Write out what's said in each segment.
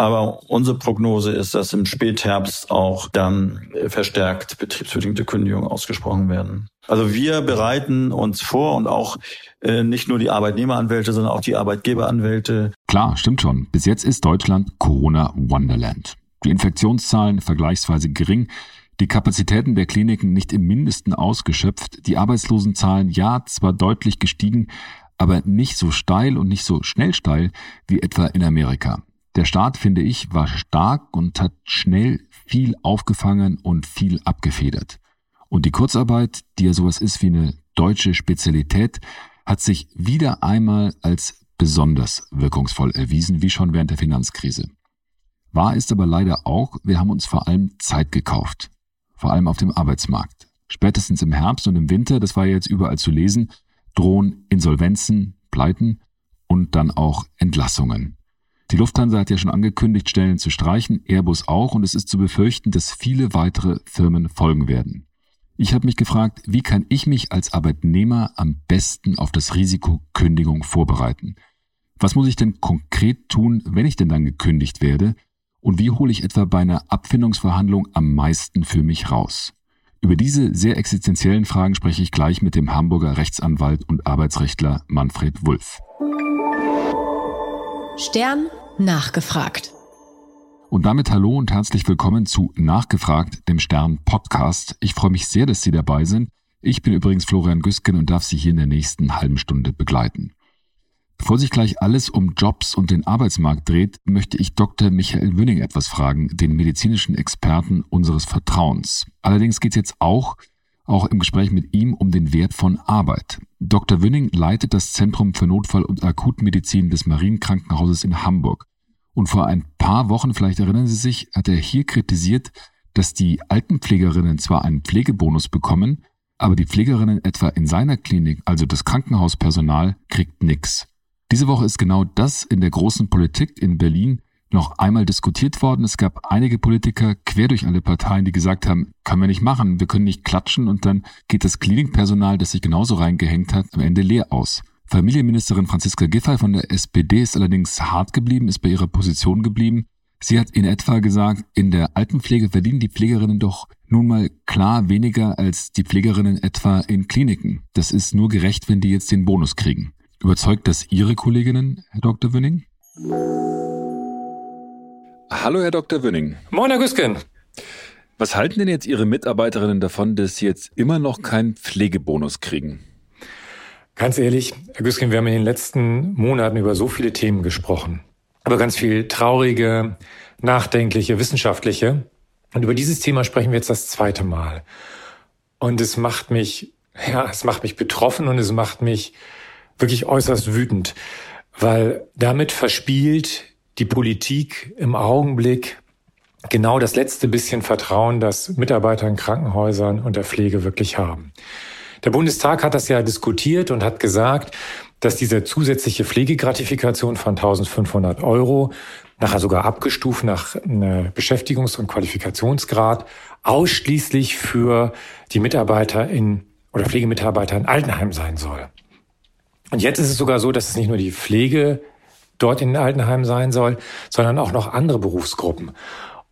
Aber unsere Prognose ist, dass im Spätherbst auch dann verstärkt betriebsbedingte Kündigungen ausgesprochen werden. Also wir bereiten uns vor und auch äh, nicht nur die Arbeitnehmeranwälte, sondern auch die Arbeitgeberanwälte. Klar, stimmt schon. Bis jetzt ist Deutschland Corona Wonderland. Die Infektionszahlen vergleichsweise gering, die Kapazitäten der Kliniken nicht im Mindesten ausgeschöpft, die Arbeitslosenzahlen ja zwar deutlich gestiegen, aber nicht so steil und nicht so schnell steil wie etwa in Amerika. Der Staat, finde ich, war stark und hat schnell viel aufgefangen und viel abgefedert. Und die Kurzarbeit, die ja sowas ist wie eine deutsche Spezialität, hat sich wieder einmal als besonders wirkungsvoll erwiesen, wie schon während der Finanzkrise. Wahr ist aber leider auch, wir haben uns vor allem Zeit gekauft vor allem auf dem Arbeitsmarkt. Spätestens im Herbst und im Winter, das war jetzt überall zu lesen, drohen Insolvenzen, Pleiten und dann auch Entlassungen. Die Lufthansa hat ja schon angekündigt, Stellen zu streichen, Airbus auch, und es ist zu befürchten, dass viele weitere Firmen folgen werden. Ich habe mich gefragt, wie kann ich mich als Arbeitnehmer am besten auf das Risiko Kündigung vorbereiten? Was muss ich denn konkret tun, wenn ich denn dann gekündigt werde? Und wie hole ich etwa bei einer Abfindungsverhandlung am meisten für mich raus? Über diese sehr existenziellen Fragen spreche ich gleich mit dem Hamburger Rechtsanwalt und Arbeitsrechtler Manfred Wulff. Stern nachgefragt. Und damit hallo und herzlich willkommen zu Nachgefragt, dem Stern Podcast. Ich freue mich sehr, dass Sie dabei sind. Ich bin übrigens Florian Güsken und darf Sie hier in der nächsten halben Stunde begleiten. Bevor sich gleich alles um Jobs und den Arbeitsmarkt dreht, möchte ich Dr. Michael Wünning etwas fragen, den medizinischen Experten unseres Vertrauens. Allerdings geht es jetzt auch, auch im Gespräch mit ihm, um den Wert von Arbeit. Dr. Wünning leitet das Zentrum für Notfall- und Akutmedizin des Marienkrankenhauses in Hamburg. Und vor ein paar Wochen, vielleicht erinnern Sie sich, hat er hier kritisiert, dass die Altenpflegerinnen zwar einen Pflegebonus bekommen, aber die Pflegerinnen etwa in seiner Klinik, also das Krankenhauspersonal, kriegt nichts. Diese Woche ist genau das in der großen Politik in Berlin noch einmal diskutiert worden. Es gab einige Politiker quer durch alle Parteien, die gesagt haben, können wir nicht machen, wir können nicht klatschen und dann geht das Klinikpersonal, das sich genauso reingehängt hat, am Ende leer aus. Familienministerin Franziska Giffey von der SPD ist allerdings hart geblieben, ist bei ihrer Position geblieben. Sie hat in etwa gesagt, in der Altenpflege verdienen die Pflegerinnen doch nun mal klar weniger als die Pflegerinnen etwa in Kliniken. Das ist nur gerecht, wenn die jetzt den Bonus kriegen. Überzeugt das Ihre Kolleginnen, Herr Dr. Wünning? Hallo, Herr Dr. Wünning. Moin, Herr Güsken. Was halten denn jetzt Ihre Mitarbeiterinnen davon, dass sie jetzt immer noch keinen Pflegebonus kriegen? Ganz ehrlich, Herr Güsken, wir haben in den letzten Monaten über so viele Themen gesprochen. Über ganz viel traurige, nachdenkliche, wissenschaftliche. Und über dieses Thema sprechen wir jetzt das zweite Mal. Und es macht mich, ja, es macht mich betroffen und es macht mich wirklich äußerst wütend, weil damit verspielt die Politik im Augenblick genau das letzte bisschen Vertrauen, das Mitarbeiter in Krankenhäusern und der Pflege wirklich haben. Der Bundestag hat das ja diskutiert und hat gesagt, dass diese zusätzliche Pflegegratifikation von 1500 Euro, nachher sogar abgestuft nach Beschäftigungs- und Qualifikationsgrad, ausschließlich für die Mitarbeiter in oder Pflegemitarbeiter in Altenheim sein soll. Und jetzt ist es sogar so, dass es nicht nur die Pflege dort in den Altenheimen sein soll, sondern auch noch andere Berufsgruppen.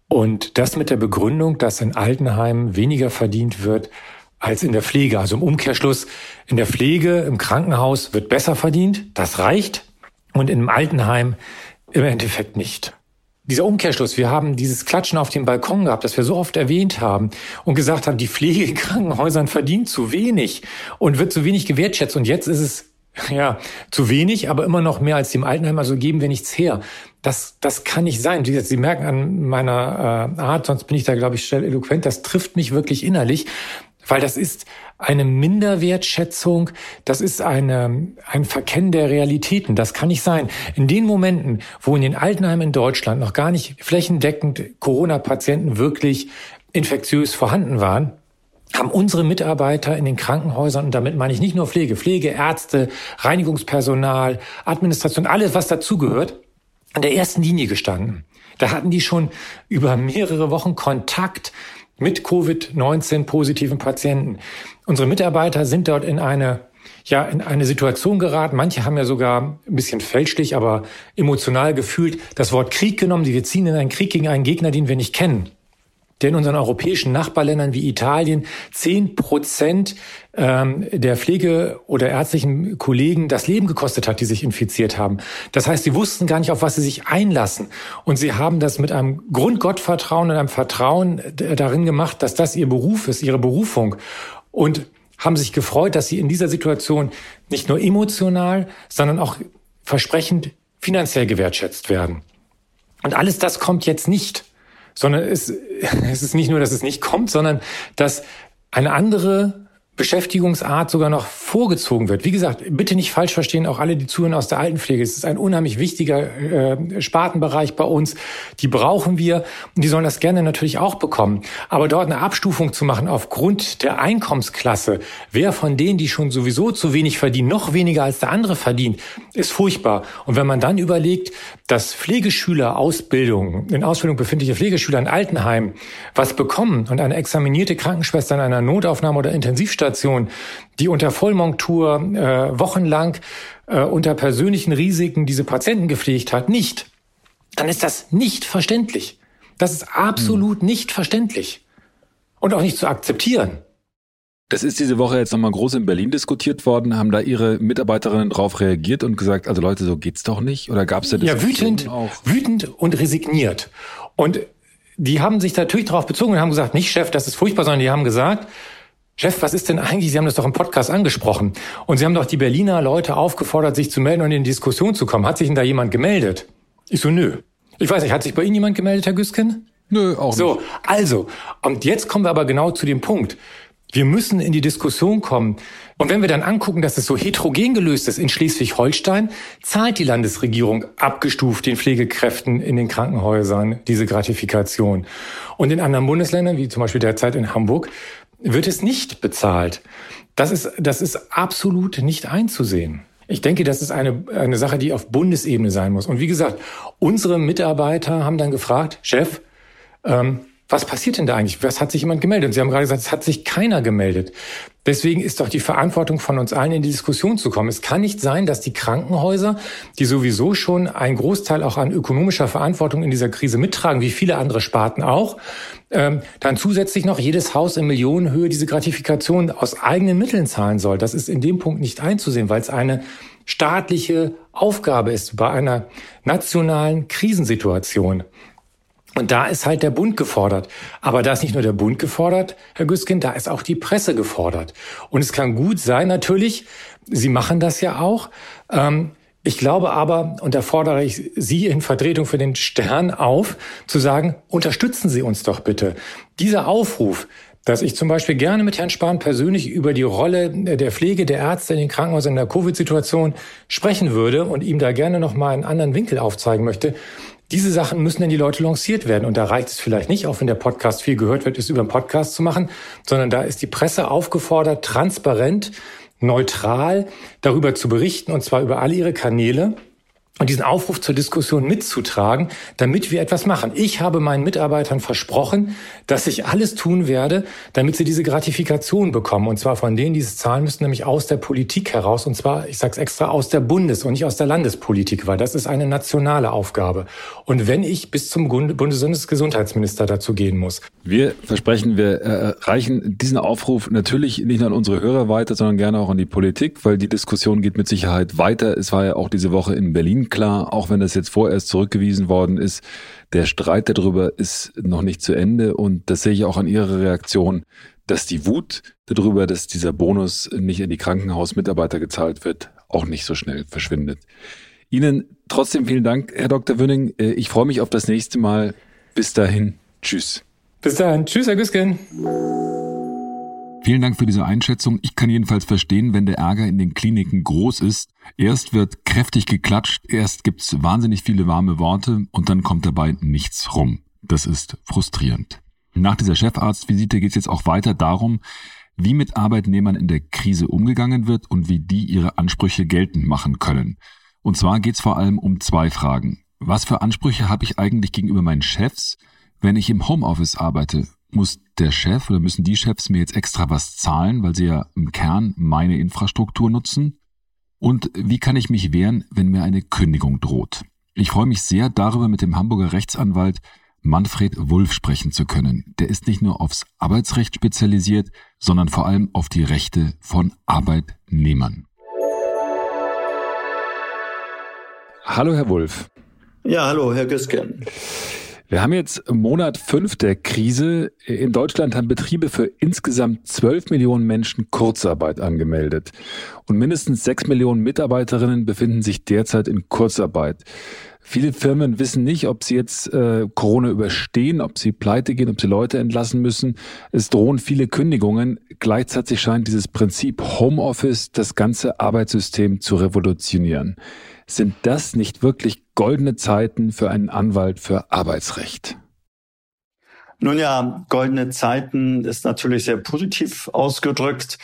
Und das mit der Begründung, dass in Altenheimen weniger verdient wird als in der Pflege. Also im Umkehrschluss, in der Pflege, im Krankenhaus wird besser verdient, das reicht. Und im Altenheim im Endeffekt nicht. Dieser Umkehrschluss, wir haben dieses Klatschen auf dem Balkon gehabt, das wir so oft erwähnt haben und gesagt haben, die Pflege in Krankenhäusern verdient zu wenig und wird zu wenig gewertschätzt. Und jetzt ist es ja, zu wenig, aber immer noch mehr als dem Altenheim, also geben wir nichts her. Das, das kann nicht sein. Wie gesagt, Sie merken an meiner äh, Art, sonst bin ich da, glaube ich, schnell eloquent, das trifft mich wirklich innerlich, weil das ist eine Minderwertschätzung, das ist eine, ein Verkennen der Realitäten. Das kann nicht sein. In den Momenten, wo in den Altenheimen in Deutschland noch gar nicht flächendeckend Corona-Patienten wirklich infektiös vorhanden waren, haben unsere Mitarbeiter in den Krankenhäusern, und damit meine ich nicht nur Pflege, Pflege, Ärzte, Reinigungspersonal, Administration, alles, was dazugehört, an der ersten Linie gestanden. Da hatten die schon über mehrere Wochen Kontakt mit Covid-19 positiven Patienten. Unsere Mitarbeiter sind dort in eine ja, in eine Situation geraten. Manche haben ja sogar ein bisschen fälschlich, aber emotional gefühlt das Wort Krieg genommen. Wir ziehen in einen Krieg gegen einen Gegner, den wir nicht kennen der in unseren europäischen Nachbarländern wie Italien zehn Prozent ähm, der Pflege- oder ärztlichen Kollegen das Leben gekostet hat, die sich infiziert haben. Das heißt, sie wussten gar nicht, auf was sie sich einlassen. Und sie haben das mit einem Grundgottvertrauen und einem Vertrauen darin gemacht, dass das ihr Beruf ist, ihre Berufung. Und haben sich gefreut, dass sie in dieser Situation nicht nur emotional, sondern auch versprechend finanziell gewertschätzt werden. Und alles das kommt jetzt nicht sondern es, es ist nicht nur, dass es nicht kommt, sondern dass eine andere Beschäftigungsart sogar noch vorgezogen wird. Wie gesagt, bitte nicht falsch verstehen, auch alle, die zuhören aus der Altenpflege. Es ist ein unheimlich wichtiger äh, Spartenbereich bei uns. Die brauchen wir und die sollen das gerne natürlich auch bekommen. Aber dort eine Abstufung zu machen aufgrund der Einkommensklasse, wer von denen, die schon sowieso zu wenig verdienen, noch weniger als der andere verdient, ist furchtbar. Und wenn man dann überlegt, dass Pflegeschüler Ausbildung, in Ausbildung befindliche Pflegeschüler in Altenheim was bekommen und eine examinierte Krankenschwester in einer Notaufnahme oder Intensivstation Intensivstation, die unter Vollmontur äh, wochenlang äh, unter persönlichen Risiken diese Patienten gepflegt hat, nicht, dann ist das nicht verständlich. Das ist absolut hm. nicht verständlich und auch nicht zu akzeptieren. Das ist diese Woche jetzt nochmal groß in Berlin diskutiert worden. Haben da Ihre Mitarbeiterinnen darauf reagiert und gesagt, also Leute, so geht's doch nicht? Oder gab es da das? Ja, wütend, auch? wütend und resigniert. Und die haben sich natürlich darauf bezogen und haben gesagt, nicht Chef, das ist furchtbar, sondern die haben gesagt, Chef, was ist denn eigentlich? Sie haben das doch im Podcast angesprochen. Und Sie haben doch die Berliner Leute aufgefordert, sich zu melden und in die Diskussion zu kommen. Hat sich denn da jemand gemeldet? Ich so, nö. Ich weiß nicht, hat sich bei Ihnen jemand gemeldet, Herr Güsken? Nö, auch nicht. So, also, und jetzt kommen wir aber genau zu dem Punkt. Wir müssen in die Diskussion kommen. Und wenn wir dann angucken, dass es so heterogen gelöst ist in Schleswig-Holstein, zahlt die Landesregierung abgestuft den Pflegekräften in den Krankenhäusern diese Gratifikation. Und in anderen Bundesländern, wie zum Beispiel derzeit in Hamburg, wird es nicht bezahlt. Das ist, das ist absolut nicht einzusehen. Ich denke, das ist eine, eine Sache, die auf Bundesebene sein muss. Und wie gesagt, unsere Mitarbeiter haben dann gefragt, Chef, ähm, was passiert denn da eigentlich? Was hat sich jemand gemeldet? Und Sie haben gerade gesagt, es hat sich keiner gemeldet. Deswegen ist doch die Verantwortung von uns allen in die Diskussion zu kommen. Es kann nicht sein, dass die Krankenhäuser, die sowieso schon einen Großteil auch an ökonomischer Verantwortung in dieser Krise mittragen, wie viele andere Sparten auch, ähm, dann zusätzlich noch jedes Haus in Millionenhöhe diese Gratifikation aus eigenen Mitteln zahlen soll. Das ist in dem Punkt nicht einzusehen, weil es eine staatliche Aufgabe ist bei einer nationalen Krisensituation. Und da ist halt der Bund gefordert. Aber da ist nicht nur der Bund gefordert, Herr Güskin, da ist auch die Presse gefordert. Und es kann gut sein, natürlich, Sie machen das ja auch. Ähm, ich glaube aber, und da fordere ich Sie in Vertretung für den Stern auf, zu sagen, unterstützen Sie uns doch bitte. Dieser Aufruf, dass ich zum Beispiel gerne mit Herrn Spahn persönlich über die Rolle der Pflege der Ärzte in den Krankenhäusern in der Covid-Situation sprechen würde und ihm da gerne noch mal einen anderen Winkel aufzeigen möchte. Diese Sachen müssen denn die Leute lanciert werden. Und da reicht es vielleicht nicht, auch wenn der Podcast viel gehört wird, es über einen Podcast zu machen, sondern da ist die Presse aufgefordert, transparent, neutral darüber zu berichten, und zwar über alle ihre Kanäle und diesen Aufruf zur Diskussion mitzutragen, damit wir etwas machen. Ich habe meinen Mitarbeitern versprochen, dass ich alles tun werde, damit sie diese Gratifikation bekommen. Und zwar von denen, die es zahlen müssen, nämlich aus der Politik heraus. Und zwar, ich sage es extra, aus der Bundes- und nicht aus der Landespolitik, weil das ist eine nationale Aufgabe. Und wenn ich bis zum Bundesgesundheitsminister dazu gehen muss. Wir versprechen, wir äh, reichen diesen Aufruf natürlich nicht nur an unsere Hörer weiter, sondern gerne auch an die Politik, weil die Diskussion geht mit Sicherheit weiter. Es war ja auch diese Woche in Berlin klar, auch wenn das jetzt vorerst zurückgewiesen worden ist, der Streit darüber ist noch nicht zu Ende und das sehe ich auch an Ihrer Reaktion, dass die Wut darüber, dass dieser Bonus nicht in die Krankenhausmitarbeiter gezahlt wird, auch nicht so schnell verschwindet. Ihnen trotzdem vielen Dank, Herr Dr. Wünning. Äh, ich freue mich auf das nächste Mal. Bis dahin. Tschüss. Bis dahin. Tschüss, Herr Güsken. Vielen Dank für diese Einschätzung. Ich kann jedenfalls verstehen, wenn der Ärger in den Kliniken groß ist. Erst wird kräftig geklatscht, erst gibt's wahnsinnig viele warme Worte und dann kommt dabei nichts rum. Das ist frustrierend. Nach dieser Chefarztvisite geht es jetzt auch weiter darum, wie mit Arbeitnehmern in der Krise umgegangen wird und wie die ihre Ansprüche geltend machen können. Und zwar geht es vor allem um zwei Fragen. Was für Ansprüche habe ich eigentlich gegenüber meinen Chefs, wenn ich im Homeoffice arbeite? Muss der Chef oder müssen die Chefs mir jetzt extra was zahlen, weil sie ja im Kern meine Infrastruktur nutzen? Und wie kann ich mich wehren, wenn mir eine Kündigung droht? Ich freue mich sehr darüber, mit dem Hamburger Rechtsanwalt Manfred Wulff sprechen zu können. Der ist nicht nur aufs Arbeitsrecht spezialisiert, sondern vor allem auf die Rechte von Arbeitnehmern. Hallo, Herr Wulff. Ja, hallo, Herr Güsken. Wir haben jetzt Monat fünf der Krise. In Deutschland haben Betriebe für insgesamt 12 Millionen Menschen Kurzarbeit angemeldet. Und mindestens sechs Millionen Mitarbeiterinnen befinden sich derzeit in Kurzarbeit. Viele Firmen wissen nicht, ob sie jetzt äh, Corona überstehen, ob sie pleite gehen, ob sie Leute entlassen müssen. Es drohen viele Kündigungen. Gleichzeitig scheint dieses Prinzip Homeoffice das ganze Arbeitssystem zu revolutionieren. Sind das nicht wirklich goldene Zeiten für einen Anwalt für Arbeitsrecht? Nun ja, goldene Zeiten ist natürlich sehr positiv ausgedrückt.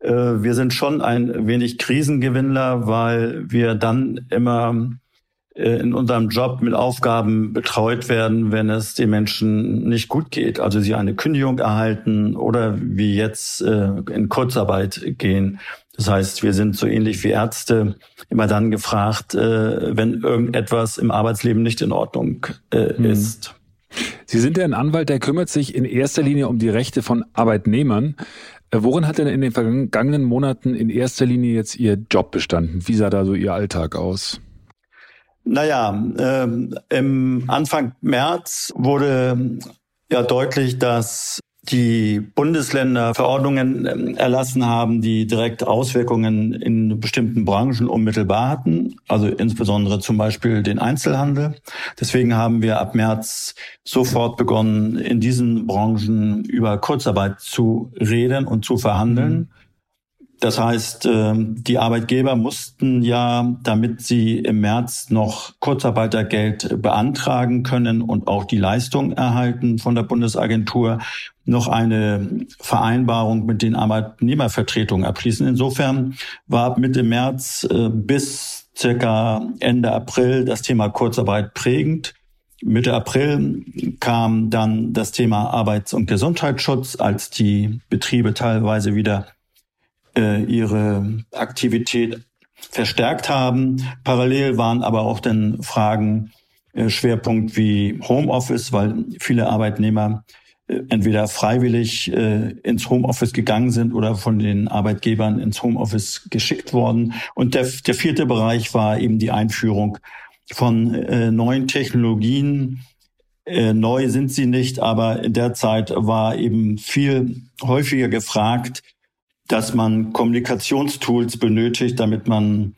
Äh, wir sind schon ein wenig Krisengewinnler, weil wir dann immer in unserem Job mit Aufgaben betreut werden, wenn es den Menschen nicht gut geht. Also sie eine Kündigung erhalten oder wie jetzt äh, in Kurzarbeit gehen. Das heißt, wir sind so ähnlich wie Ärzte immer dann gefragt, äh, wenn irgendetwas im Arbeitsleben nicht in Ordnung mhm. ist. Sie sind ja ein Anwalt, der kümmert sich in erster Linie um die Rechte von Arbeitnehmern. Worin hat denn in den vergangenen Monaten in erster Linie jetzt Ihr Job bestanden? Wie sah da so Ihr Alltag aus? Naja, ähm, im Anfang März wurde ja deutlich, dass die Bundesländer Verordnungen ähm, erlassen haben, die direkt Auswirkungen in bestimmten Branchen unmittelbar hatten, also insbesondere zum Beispiel den Einzelhandel. Deswegen haben wir ab März sofort begonnen, in diesen Branchen über Kurzarbeit zu reden und zu verhandeln. Das heißt, ähm, die Arbeitgeber mussten ja, damit sie im März noch Kurzarbeitergeld beantragen können und auch die Leistung erhalten von der Bundesagentur, noch eine Vereinbarung mit den Arbeitnehmervertretungen abschließen. Insofern war Mitte März äh, bis circa Ende April das Thema Kurzarbeit prägend. Mitte April kam dann das Thema Arbeits- und Gesundheitsschutz, als die Betriebe teilweise wieder äh, ihre Aktivität verstärkt haben. Parallel waren aber auch dann Fragen äh, Schwerpunkt wie Homeoffice, weil viele Arbeitnehmer äh, entweder freiwillig äh, ins Homeoffice gegangen sind oder von den Arbeitgebern ins Homeoffice geschickt worden. Und der, der vierte Bereich war eben die Einführung von äh, neuen Technologien. Äh, neu sind sie nicht, aber in der Zeit war eben viel häufiger gefragt, dass man Kommunikationstools benötigt, damit man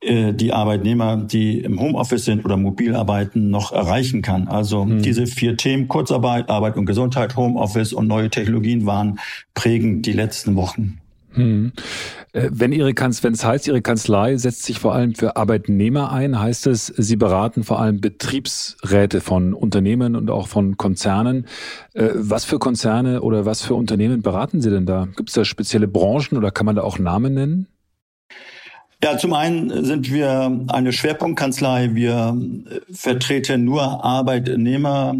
äh, die Arbeitnehmer, die im Homeoffice sind oder mobil arbeiten, noch erreichen kann. Also hm. diese vier Themen, Kurzarbeit, Arbeit und Gesundheit, Homeoffice und neue Technologien waren prägend die letzten Wochen. Hm. Äh, wenn Ihre Kanzlei, wenn es heißt, Ihre Kanzlei setzt sich vor allem für Arbeitnehmer ein, heißt es, Sie beraten vor allem Betriebsräte von Unternehmen und auch von Konzernen. Äh, was für Konzerne oder was für Unternehmen beraten Sie denn da? Gibt es da spezielle Branchen oder kann man da auch Namen nennen? Ja, zum einen sind wir eine Schwerpunktkanzlei. Wir vertreten nur Arbeitnehmer,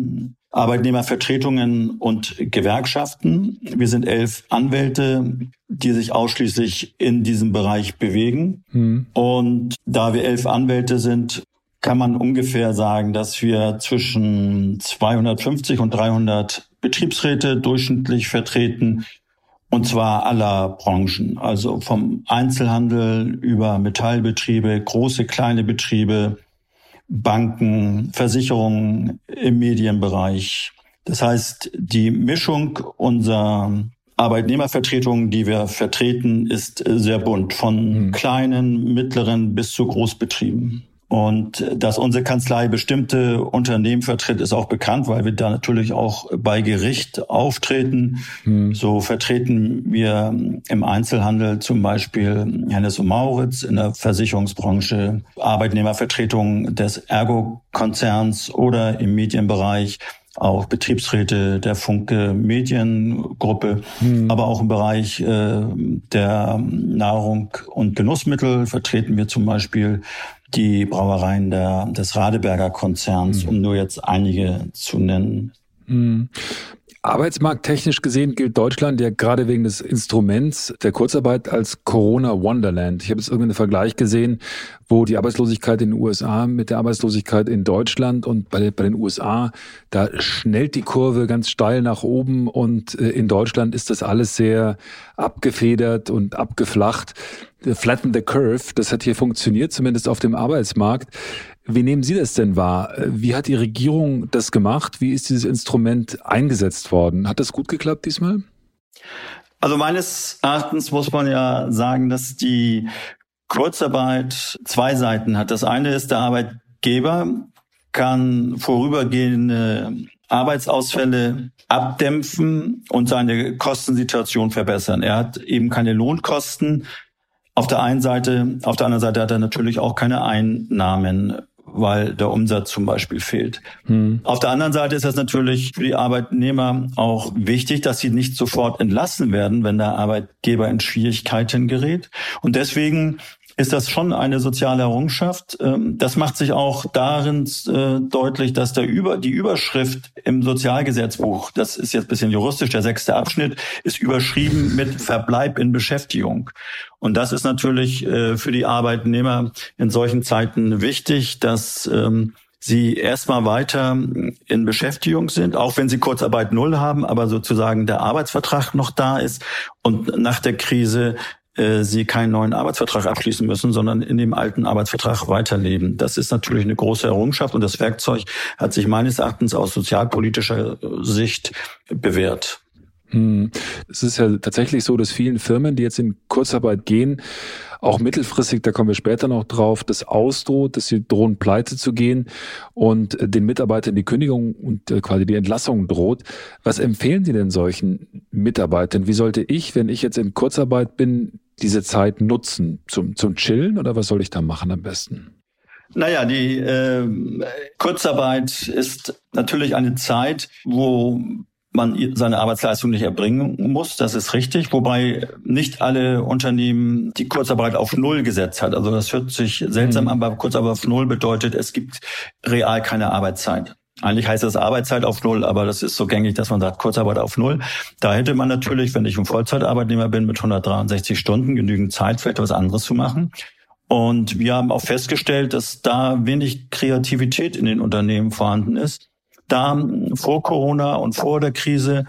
Arbeitnehmervertretungen und Gewerkschaften. Wir sind elf Anwälte, die sich ausschließlich in diesem Bereich bewegen. Mhm. Und da wir elf Anwälte sind, kann man ungefähr sagen, dass wir zwischen 250 und 300 Betriebsräte durchschnittlich vertreten. Und zwar aller Branchen, also vom Einzelhandel über Metallbetriebe, große, kleine Betriebe, Banken, Versicherungen im Medienbereich. Das heißt, die Mischung unserer Arbeitnehmervertretungen, die wir vertreten, ist sehr bunt, von hm. kleinen, mittleren bis zu Großbetrieben. Und dass unsere Kanzlei bestimmte Unternehmen vertritt, ist auch bekannt, weil wir da natürlich auch bei Gericht auftreten. Hm. So vertreten wir im Einzelhandel zum Beispiel Hennes und Mauritz, in der Versicherungsbranche Arbeitnehmervertretung des Ergo-Konzerns oder im Medienbereich auch Betriebsräte der Funke Mediengruppe, hm. aber auch im Bereich äh, der Nahrung und Genussmittel vertreten wir zum Beispiel die Brauereien der, des Radeberger Konzerns, mhm. um nur jetzt einige zu nennen. Arbeitsmarkttechnisch gesehen gilt Deutschland ja gerade wegen des Instruments der Kurzarbeit als Corona Wonderland. Ich habe jetzt irgendeinen Vergleich gesehen, wo die Arbeitslosigkeit in den USA mit der Arbeitslosigkeit in Deutschland und bei, bei den USA, da schnellt die Kurve ganz steil nach oben und äh, in Deutschland ist das alles sehr abgefedert und abgeflacht. Flatten the Curve, das hat hier funktioniert, zumindest auf dem Arbeitsmarkt. Wie nehmen Sie das denn wahr? Wie hat die Regierung das gemacht? Wie ist dieses Instrument eingesetzt worden? Hat das gut geklappt diesmal? Also meines Erachtens muss man ja sagen, dass die Kurzarbeit zwei Seiten hat. Das eine ist, der Arbeitgeber kann vorübergehende Arbeitsausfälle abdämpfen und seine Kostensituation verbessern. Er hat eben keine Lohnkosten. Auf der einen Seite, auf der anderen Seite hat er natürlich auch keine Einnahmen weil der Umsatz zum Beispiel fehlt. Hm. Auf der anderen Seite ist es natürlich für die Arbeitnehmer auch wichtig, dass sie nicht sofort entlassen werden, wenn der Arbeitgeber in Schwierigkeiten gerät. Und deswegen ist das schon eine soziale Errungenschaft. Ähm, das macht sich auch darin äh, deutlich, dass der Über, die Überschrift im Sozialgesetzbuch, das ist jetzt bisschen juristisch, der sechste Abschnitt, ist überschrieben mit Verbleib in Beschäftigung. Und das ist natürlich äh, für die Arbeitnehmer in solchen Zeiten wichtig, dass ähm, sie erstmal weiter in Beschäftigung sind, auch wenn sie Kurzarbeit null haben, aber sozusagen der Arbeitsvertrag noch da ist und nach der Krise äh, sie keinen neuen Arbeitsvertrag abschließen müssen, sondern in dem alten Arbeitsvertrag weiterleben. Das ist natürlich eine große Errungenschaft und das Werkzeug hat sich meines Erachtens aus sozialpolitischer Sicht bewährt. Hm. Es ist ja tatsächlich so, dass vielen Firmen, die jetzt in Kurzarbeit gehen, auch mittelfristig, da kommen wir später noch drauf, das ausdroht, dass sie drohen, pleite zu gehen und den Mitarbeitern die Kündigung und äh, quasi die Entlassung droht. Was empfehlen Sie denn solchen Mitarbeitern? Wie sollte ich, wenn ich jetzt in Kurzarbeit bin, diese Zeit nutzen? Zum, zum Chillen oder was soll ich da machen am besten? Naja, die äh, Kurzarbeit ist natürlich eine Zeit, wo man seine Arbeitsleistung nicht erbringen muss, das ist richtig, wobei nicht alle Unternehmen die Kurzarbeit auf Null gesetzt hat. Also das hört sich seltsam mhm. an, aber Kurzarbeit auf Null bedeutet, es gibt real keine Arbeitszeit. Eigentlich heißt das Arbeitszeit auf Null, aber das ist so gängig, dass man sagt Kurzarbeit auf Null. Da hätte man natürlich, wenn ich ein Vollzeitarbeitnehmer bin mit 163 Stunden, genügend Zeit für etwas anderes zu machen. Und wir haben auch festgestellt, dass da wenig Kreativität in den Unternehmen vorhanden ist da vor Corona und vor der Krise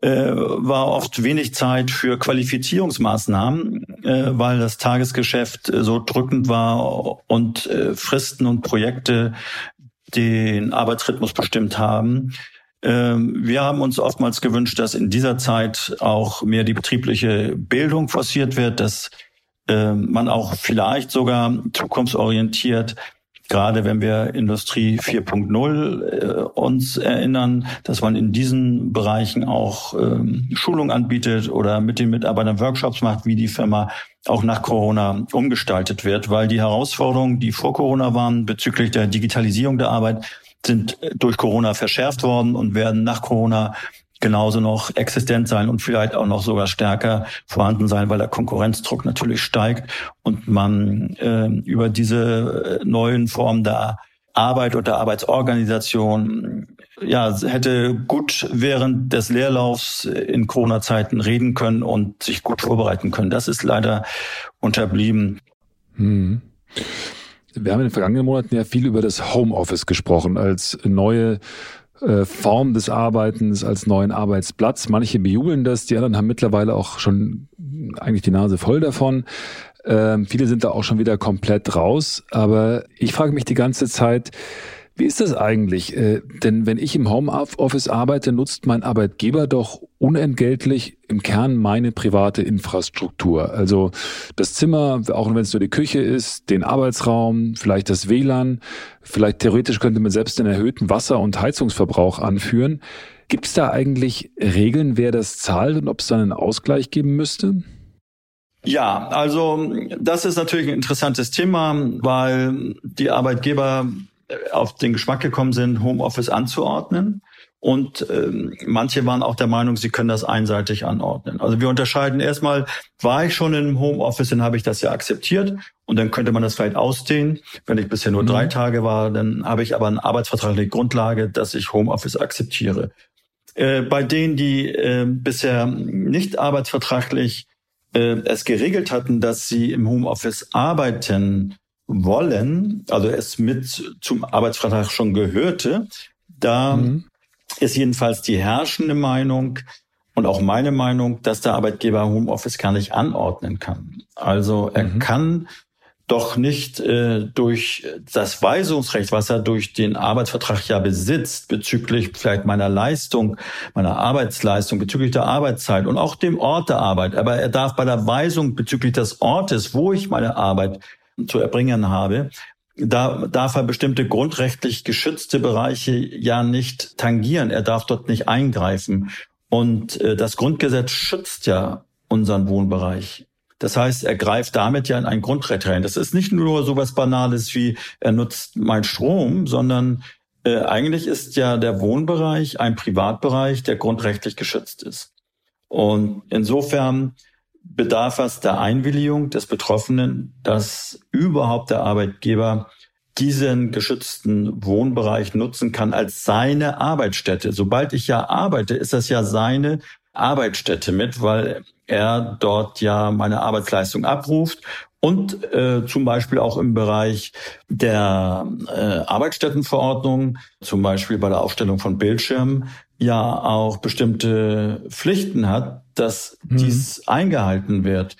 äh, war oft wenig Zeit für Qualifizierungsmaßnahmen, äh, weil das Tagesgeschäft äh, so drückend war und äh, Fristen und Projekte den Arbeitsrhythmus bestimmt haben. Ähm, wir haben uns oftmals gewünscht, dass in dieser Zeit auch mehr die betriebliche Bildung forciert wird, dass äh, man auch vielleicht sogar zukunftsorientiert gerade wenn wir Industrie 4.0 äh, uns erinnern, dass man in diesen Bereichen auch ähm, Schulung anbietet oder mit den Mitarbeitern Workshops macht, wie die Firma auch nach Corona umgestaltet wird, weil die Herausforderungen, die vor Corona waren bezüglich der Digitalisierung der Arbeit, sind durch Corona verschärft worden und werden nach Corona genauso noch existent sein und vielleicht auch noch sogar stärker vorhanden sein, weil der Konkurrenzdruck natürlich steigt und man äh, über diese äh, neuen Formen der Arbeit und der Arbeitsorganisation ja, hätte gut während des Leerlaufs in Corona-Zeiten reden können und sich gut vorbereiten können. Das ist leider unterblieben. Hm. Wir haben in den vergangenen Monaten ja viel über das Homeoffice gesprochen als neue äh, Form des Arbeitens als neuen Arbeitsplatz. Manche bejubeln das, die anderen haben mittlerweile auch schon eigentlich die Nase voll davon. Ähm, viele sind da auch schon wieder komplett raus. Aber ich frage mich die ganze Zeit, Wie ist das eigentlich? Äh, denn wenn ich im Homeoffice arbeite, nutzt mein Arbeitgeber doch unentgeltlich im Kern meine private Infrastruktur. Also das Zimmer, auch wenn es nur die Küche ist, den Arbeitsraum, vielleicht das WLAN, vielleicht theoretisch könnte man selbst den erhöhten Wasser- und Heizungsverbrauch anführen. Gibt es da eigentlich Regeln, wer das zahlt und ob es dann einen Ausgleich geben müsste? Ja, also das ist natürlich ein interessantes Thema, weil die Arbeitgeber auf den Geschmack gekommen sind, Homeoffice anzuordnen. Und ähm, manche waren auch der Meinung, sie können das einseitig anordnen. Also wir unterscheiden erstmal, war ich schon im Homeoffice, dann habe ich das ja akzeptiert und dann könnte man das vielleicht ausdehnen. Wenn ich bisher nur mhm. drei Tage war, dann habe ich aber eine arbeitsvertragliche Grundlage, dass ich Homeoffice akzeptiere. Äh, bei denen, die äh, bisher nicht arbeitsvertraglich äh, es geregelt hatten, dass sie im Homeoffice arbeiten wollen, also es mit zum Arbeitsvertrag schon gehörte, da mhm. ist jedenfalls die herrschende Meinung und auch meine Meinung, dass der Arbeitgeber Homeoffice gar nicht anordnen kann. Also er mhm. kann doch nicht äh, durch das Weisungsrecht, was er durch den Arbeitsvertrag ja besitzt, bezüglich vielleicht meiner Leistung, meiner Arbeitsleistung, bezüglich der Arbeitszeit und auch dem Ort der Arbeit. Aber er darf bei der Weisung bezüglich des Ortes, wo ich meine Arbeit zu erbringen habe, da darf er bestimmte grundrechtlich geschützte Bereiche ja nicht tangieren. Er darf dort nicht eingreifen. Und äh, das Grundgesetz schützt ja unseren Wohnbereich. Das heißt, er greift damit ja in ein Grundrecht rein. Das ist nicht nur so was Banales wie, er nutzt mein Strom, sondern äh, eigentlich ist ja der Wohnbereich ein Privatbereich, der grundrechtlich geschützt ist. Und insofern bedarf es der Einwilligung des Betroffenen, dass überhaupt der Arbeitgeber diesen geschützten Wohnbereich nutzen kann als seine Arbeitsstätte. Sobald ich ja arbeite, ist das ja seine Arbeitsstätte mit, weil er dort ja meine Arbeitsleistung abruft und äh, zum Beispiel auch im Bereich der äh, Arbeitsstättenverordnung, zum Beispiel bei der Aufstellung von Bildschirmen, ja auch bestimmte Pflichten hat, dass mhm. dies eingehalten wird.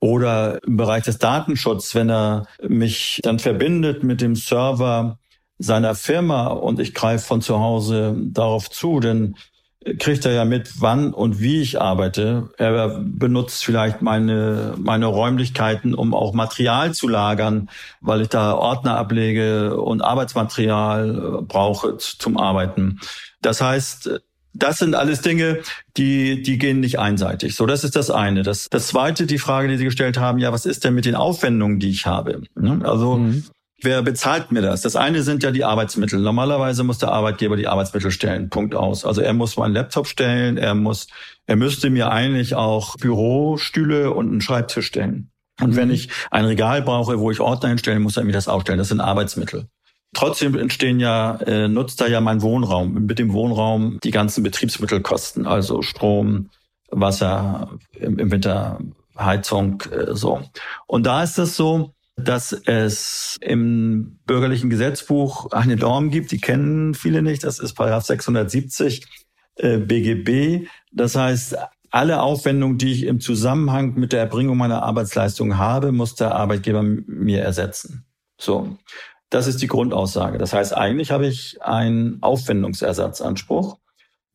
Oder im Bereich des Datenschutzes, wenn er mich dann verbindet mit dem Server seiner Firma und ich greife von zu Hause darauf zu, denn kriegt er ja mit, wann und wie ich arbeite. Er benutzt vielleicht meine, meine Räumlichkeiten, um auch Material zu lagern, weil ich da Ordner ablege und Arbeitsmaterial brauche zum Arbeiten. Das heißt, das sind alles Dinge, die, die gehen nicht einseitig. So, das ist das eine. Das, das zweite, die Frage, die Sie gestellt haben, ja, was ist denn mit den Aufwendungen, die ich habe? Ne? Also, mhm. Wer bezahlt mir das? Das eine sind ja die Arbeitsmittel. Normalerweise muss der Arbeitgeber die Arbeitsmittel stellen. Punkt aus. Also er muss meinen Laptop stellen, er muss, er müsste mir eigentlich auch Bürostühle und einen Schreibtisch stellen. Und wenn mhm. ich ein Regal brauche, wo ich Ordner hinstellen, muss er mir das aufstellen. Das sind Arbeitsmittel. Trotzdem entstehen ja, äh, nutzt er ja mein Wohnraum. Mit dem Wohnraum die ganzen Betriebsmittelkosten, also Strom, Wasser, im, im Winter Heizung, äh, so. Und da ist es so, dass es im bürgerlichen Gesetzbuch eine Norm gibt, die kennen viele nicht, das ist Paragraph 670 äh, BGB. Das heißt, alle Aufwendungen, die ich im Zusammenhang mit der Erbringung meiner Arbeitsleistung habe, muss der Arbeitgeber mir ersetzen. So. Das ist die Grundaussage. Das heißt, eigentlich habe ich einen Aufwendungsersatzanspruch.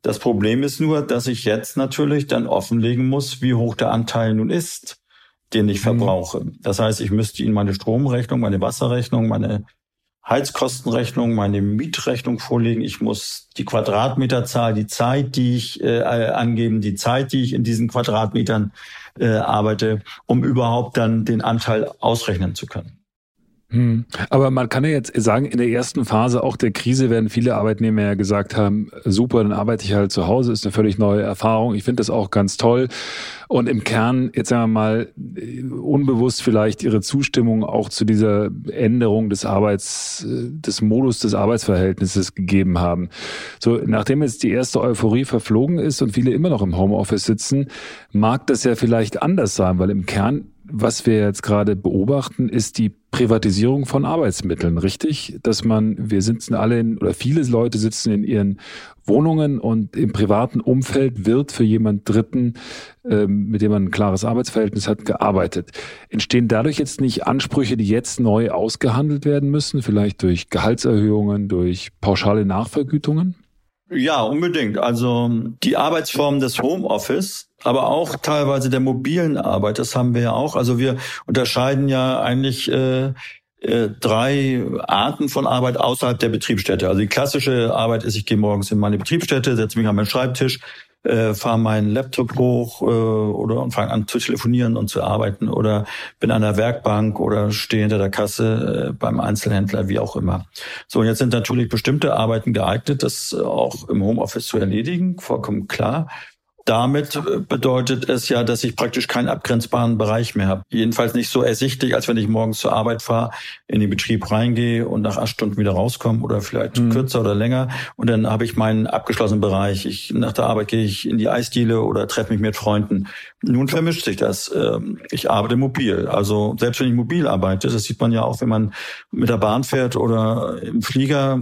Das Problem ist nur, dass ich jetzt natürlich dann offenlegen muss, wie hoch der Anteil nun ist den ich mhm. verbrauche. Das heißt, ich müsste Ihnen meine Stromrechnung, meine Wasserrechnung, meine Heizkostenrechnung, meine Mietrechnung vorlegen. Ich muss die Quadratmeterzahl, die Zeit, die ich äh, angeben, die Zeit, die ich in diesen Quadratmetern äh, arbeite, um überhaupt dann den Anteil ausrechnen zu können. Hm. Aber man kann ja jetzt sagen, in der ersten Phase auch der Krise werden viele Arbeitnehmer ja gesagt haben, super, dann arbeite ich halt zu Hause, ist eine völlig neue Erfahrung. Ich finde das auch ganz toll. Und im Kern, jetzt sagen wir mal, unbewusst vielleicht ihre Zustimmung auch zu dieser Änderung des Arbeits, des Modus des Arbeitsverhältnisses gegeben haben. So, nachdem jetzt die erste Euphorie verflogen ist und viele immer noch im Homeoffice sitzen, mag das ja vielleicht anders sein, weil im Kern was wir jetzt gerade beobachten, ist die Privatisierung von Arbeitsmitteln, richtig? Dass man, wir sitzen alle in, oder viele Leute sitzen in ihren Wohnungen und im privaten Umfeld wird für jemand Dritten, ähm, mit dem man ein klares Arbeitsverhältnis hat, gearbeitet. Entstehen dadurch jetzt nicht Ansprüche, die jetzt neu ausgehandelt werden müssen, vielleicht durch Gehaltserhöhungen, durch pauschale Nachvergütungen? Ja, unbedingt. Also die Arbeitsform des Homeoffice, aber auch teilweise der mobilen Arbeit, das haben wir ja auch. Also wir unterscheiden ja eigentlich äh, äh, drei Arten von Arbeit außerhalb der Betriebsstätte. Also die klassische Arbeit ist, ich gehe morgens in meine Betriebsstätte, setze mich an meinen Schreibtisch, äh, fahre meinen Laptop hoch äh, oder und fange an zu telefonieren und zu arbeiten oder bin an der Werkbank oder stehe hinter der Kasse äh, beim Einzelhändler, wie auch immer. So, und jetzt sind natürlich bestimmte Arbeiten geeignet, das auch im Homeoffice zu erledigen, vollkommen klar. Damit äh, bedeutet es ja, dass ich praktisch keinen abgrenzbaren Bereich mehr habe. Jedenfalls nicht so ersichtlich, als wenn ich morgens zur Arbeit fahre, in den Betrieb reingehe und nach acht Stunden wieder rauskomme oder vielleicht mhm. kürzer oder länger. Und dann habe ich meinen abgeschlossenen Bereich. Ich, nach der Arbeit gehe ich in die Eisdiele oder treffe mich mit Freunden. Nun vermischt sich das. Ähm, ich arbeite mobil. Also selbst wenn ich mobil arbeite, das sieht man ja auch, wenn man mit der Bahn fährt oder im Flieger.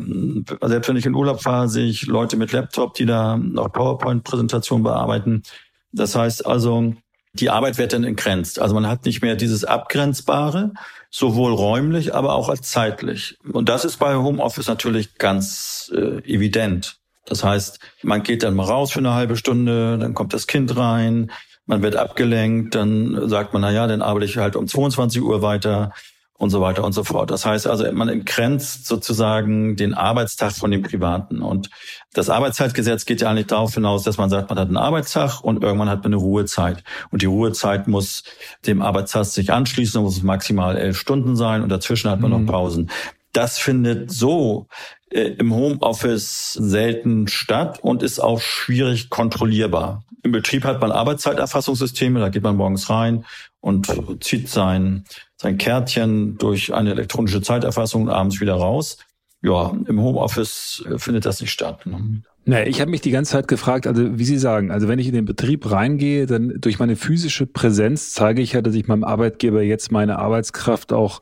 Selbst wenn ich in Urlaub fahre, sehe ich Leute mit Laptop, die da noch PowerPoint-Präsentationen bearbeiten arbeiten. Das heißt also, die Arbeit wird dann entgrenzt. Also man hat nicht mehr dieses Abgrenzbare, sowohl räumlich, aber auch als zeitlich. Und das ist bei Homeoffice natürlich ganz äh, evident. Das heißt, man geht dann mal raus für eine halbe Stunde, dann kommt das Kind rein, man wird abgelenkt, dann sagt man, na ja, dann arbeite ich halt um 22 Uhr weiter und so weiter und so fort. Das heißt also, man entgrenzt sozusagen den Arbeitstag von dem Privaten. Und das Arbeitszeitgesetz geht ja eigentlich darauf hinaus, dass man sagt, man hat einen Arbeitstag und irgendwann hat man eine Ruhezeit. Und die Ruhezeit muss dem Arbeitstag sich anschließen, muss maximal elf Stunden sein und dazwischen hat man mhm. noch Pausen. Das findet so äh, im Homeoffice selten statt und ist auch schwierig kontrollierbar. Im Betrieb hat man Arbeitszeiterfassungssysteme, da geht man morgens rein und zieht sein sein Kärtchen durch eine elektronische Zeiterfassung abends wieder raus. Ja, im Homeoffice äh, findet das nicht statt. Ne? Naja, ich habe mich die ganze Zeit gefragt, also wie Sie sagen, also wenn ich in den Betrieb reingehe, dann durch meine physische Präsenz zeige ich ja, dass ich meinem Arbeitgeber jetzt meine Arbeitskraft auch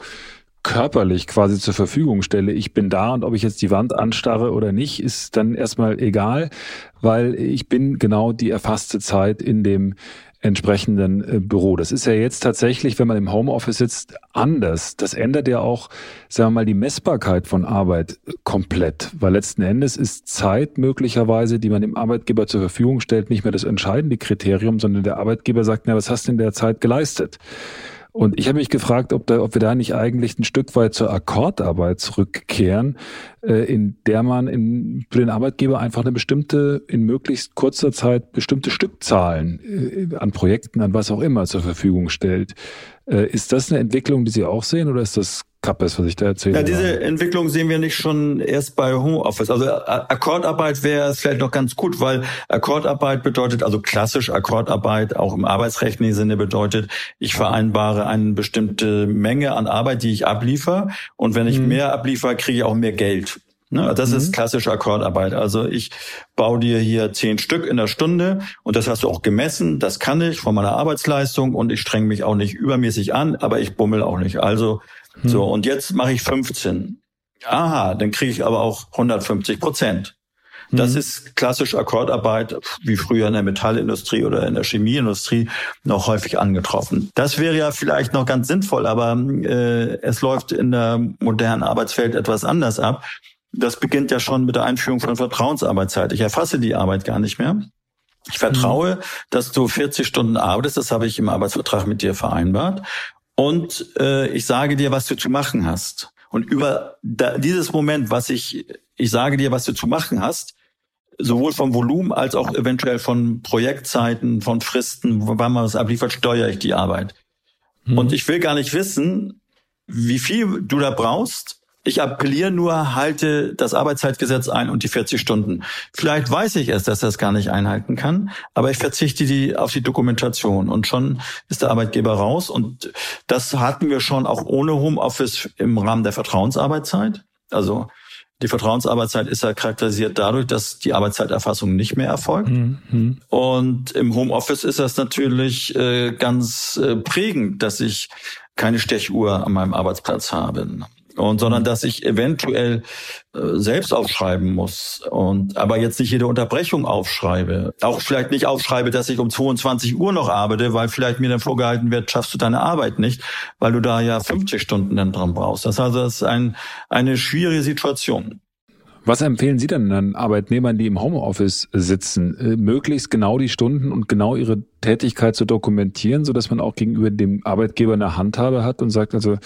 körperlich quasi zur Verfügung stelle. Ich bin da und ob ich jetzt die Wand anstarre oder nicht, ist dann erstmal egal, weil ich bin genau die erfasste Zeit in dem entsprechenden äh, Büro. Das ist ja jetzt tatsächlich, wenn man im Homeoffice sitzt, anders. Das ändert ja auch, sagen wir mal, die Messbarkeit von Arbeit äh, komplett, weil letzten Endes ist Zeit möglicherweise, die man dem Arbeitgeber zur Verfügung stellt, nicht mehr das entscheidende Kriterium, sondern der Arbeitgeber sagt, na, was hast du in der Zeit geleistet? Und ich habe mich gefragt, ob, da, ob wir da nicht eigentlich ein Stück weit zur Akkordarbeit zurückkehren, äh, in der man in, für den Arbeitgeber einfach eine bestimmte, in möglichst kurzer Zeit bestimmte Stückzahlen äh, an Projekten, an was auch immer zur Verfügung stellt. Äh, ist das eine Entwicklung, die Sie auch sehen oder ist das Kappes, was ich da erzähle? Ja, diese Entwicklung sehen wir nicht schon erst bei Homeoffice. Also Akkordarbeit wäre vielleicht noch ganz gut, weil Akkordarbeit bedeutet, also klassisch Akkordarbeit auch im arbeitsrechtlichen Sinne bedeutet, ich vereinbare eine bestimmte Menge an Arbeit, die ich abliefer und wenn ich hm. mehr abliefer, kriege ich auch mehr Geld. Ne, das mhm. ist klassische Akkordarbeit. Also ich baue dir hier zehn Stück in der Stunde und das hast du auch gemessen. Das kann ich von meiner Arbeitsleistung und ich streng mich auch nicht übermäßig an, aber ich bummel auch nicht. Also mhm. so und jetzt mache ich 15. Aha, dann kriege ich aber auch 150 Prozent. Das mhm. ist klassisch Akkordarbeit, wie früher in der Metallindustrie oder in der Chemieindustrie noch häufig angetroffen. Das wäre ja vielleicht noch ganz sinnvoll, aber äh, es läuft in der modernen Arbeitswelt etwas anders ab. Das beginnt ja schon mit der Einführung von Vertrauensarbeitszeit. Ich erfasse die Arbeit gar nicht mehr. Ich vertraue, mhm. dass du 40 Stunden arbeitest, das habe ich im Arbeitsvertrag mit dir vereinbart. Und äh, ich sage dir, was du zu machen hast. Und über da, dieses Moment, was ich, ich sage dir, was du zu machen hast, sowohl vom Volumen als auch eventuell von Projektzeiten, von Fristen, wann man was abliefert, steuere ich die Arbeit. Mhm. Und ich will gar nicht wissen, wie viel du da brauchst, ich appelliere nur, halte das Arbeitszeitgesetz ein und die 40 Stunden. Vielleicht weiß ich es, dass er es gar nicht einhalten kann, aber ich verzichte die auf die Dokumentation und schon ist der Arbeitgeber raus. Und das hatten wir schon auch ohne Homeoffice im Rahmen der Vertrauensarbeitszeit. Also Die Vertrauensarbeitszeit ist ja charakterisiert dadurch, dass die Arbeitszeiterfassung nicht mehr erfolgt. Mhm. Und im Homeoffice ist das natürlich äh, ganz äh, prägend, dass ich keine Stechuhr an meinem Arbeitsplatz habe und sondern dass ich eventuell äh, selbst aufschreiben muss und aber jetzt nicht jede Unterbrechung aufschreibe. Auch vielleicht nicht aufschreibe, dass ich um 22 Uhr noch arbeite, weil vielleicht mir dann vorgehalten wird, schaffst du deine Arbeit nicht, weil du da ja 50 Stunden dann dran brauchst. Das heißt, das ist ein, eine schwierige Situation. Was empfehlen Sie denn an Arbeitnehmern, die im Homeoffice sitzen, äh, möglichst genau die Stunden und genau ihre Tätigkeit zu dokumentieren, so dass man auch gegenüber dem Arbeitgeber eine Handhabe hat und sagt, also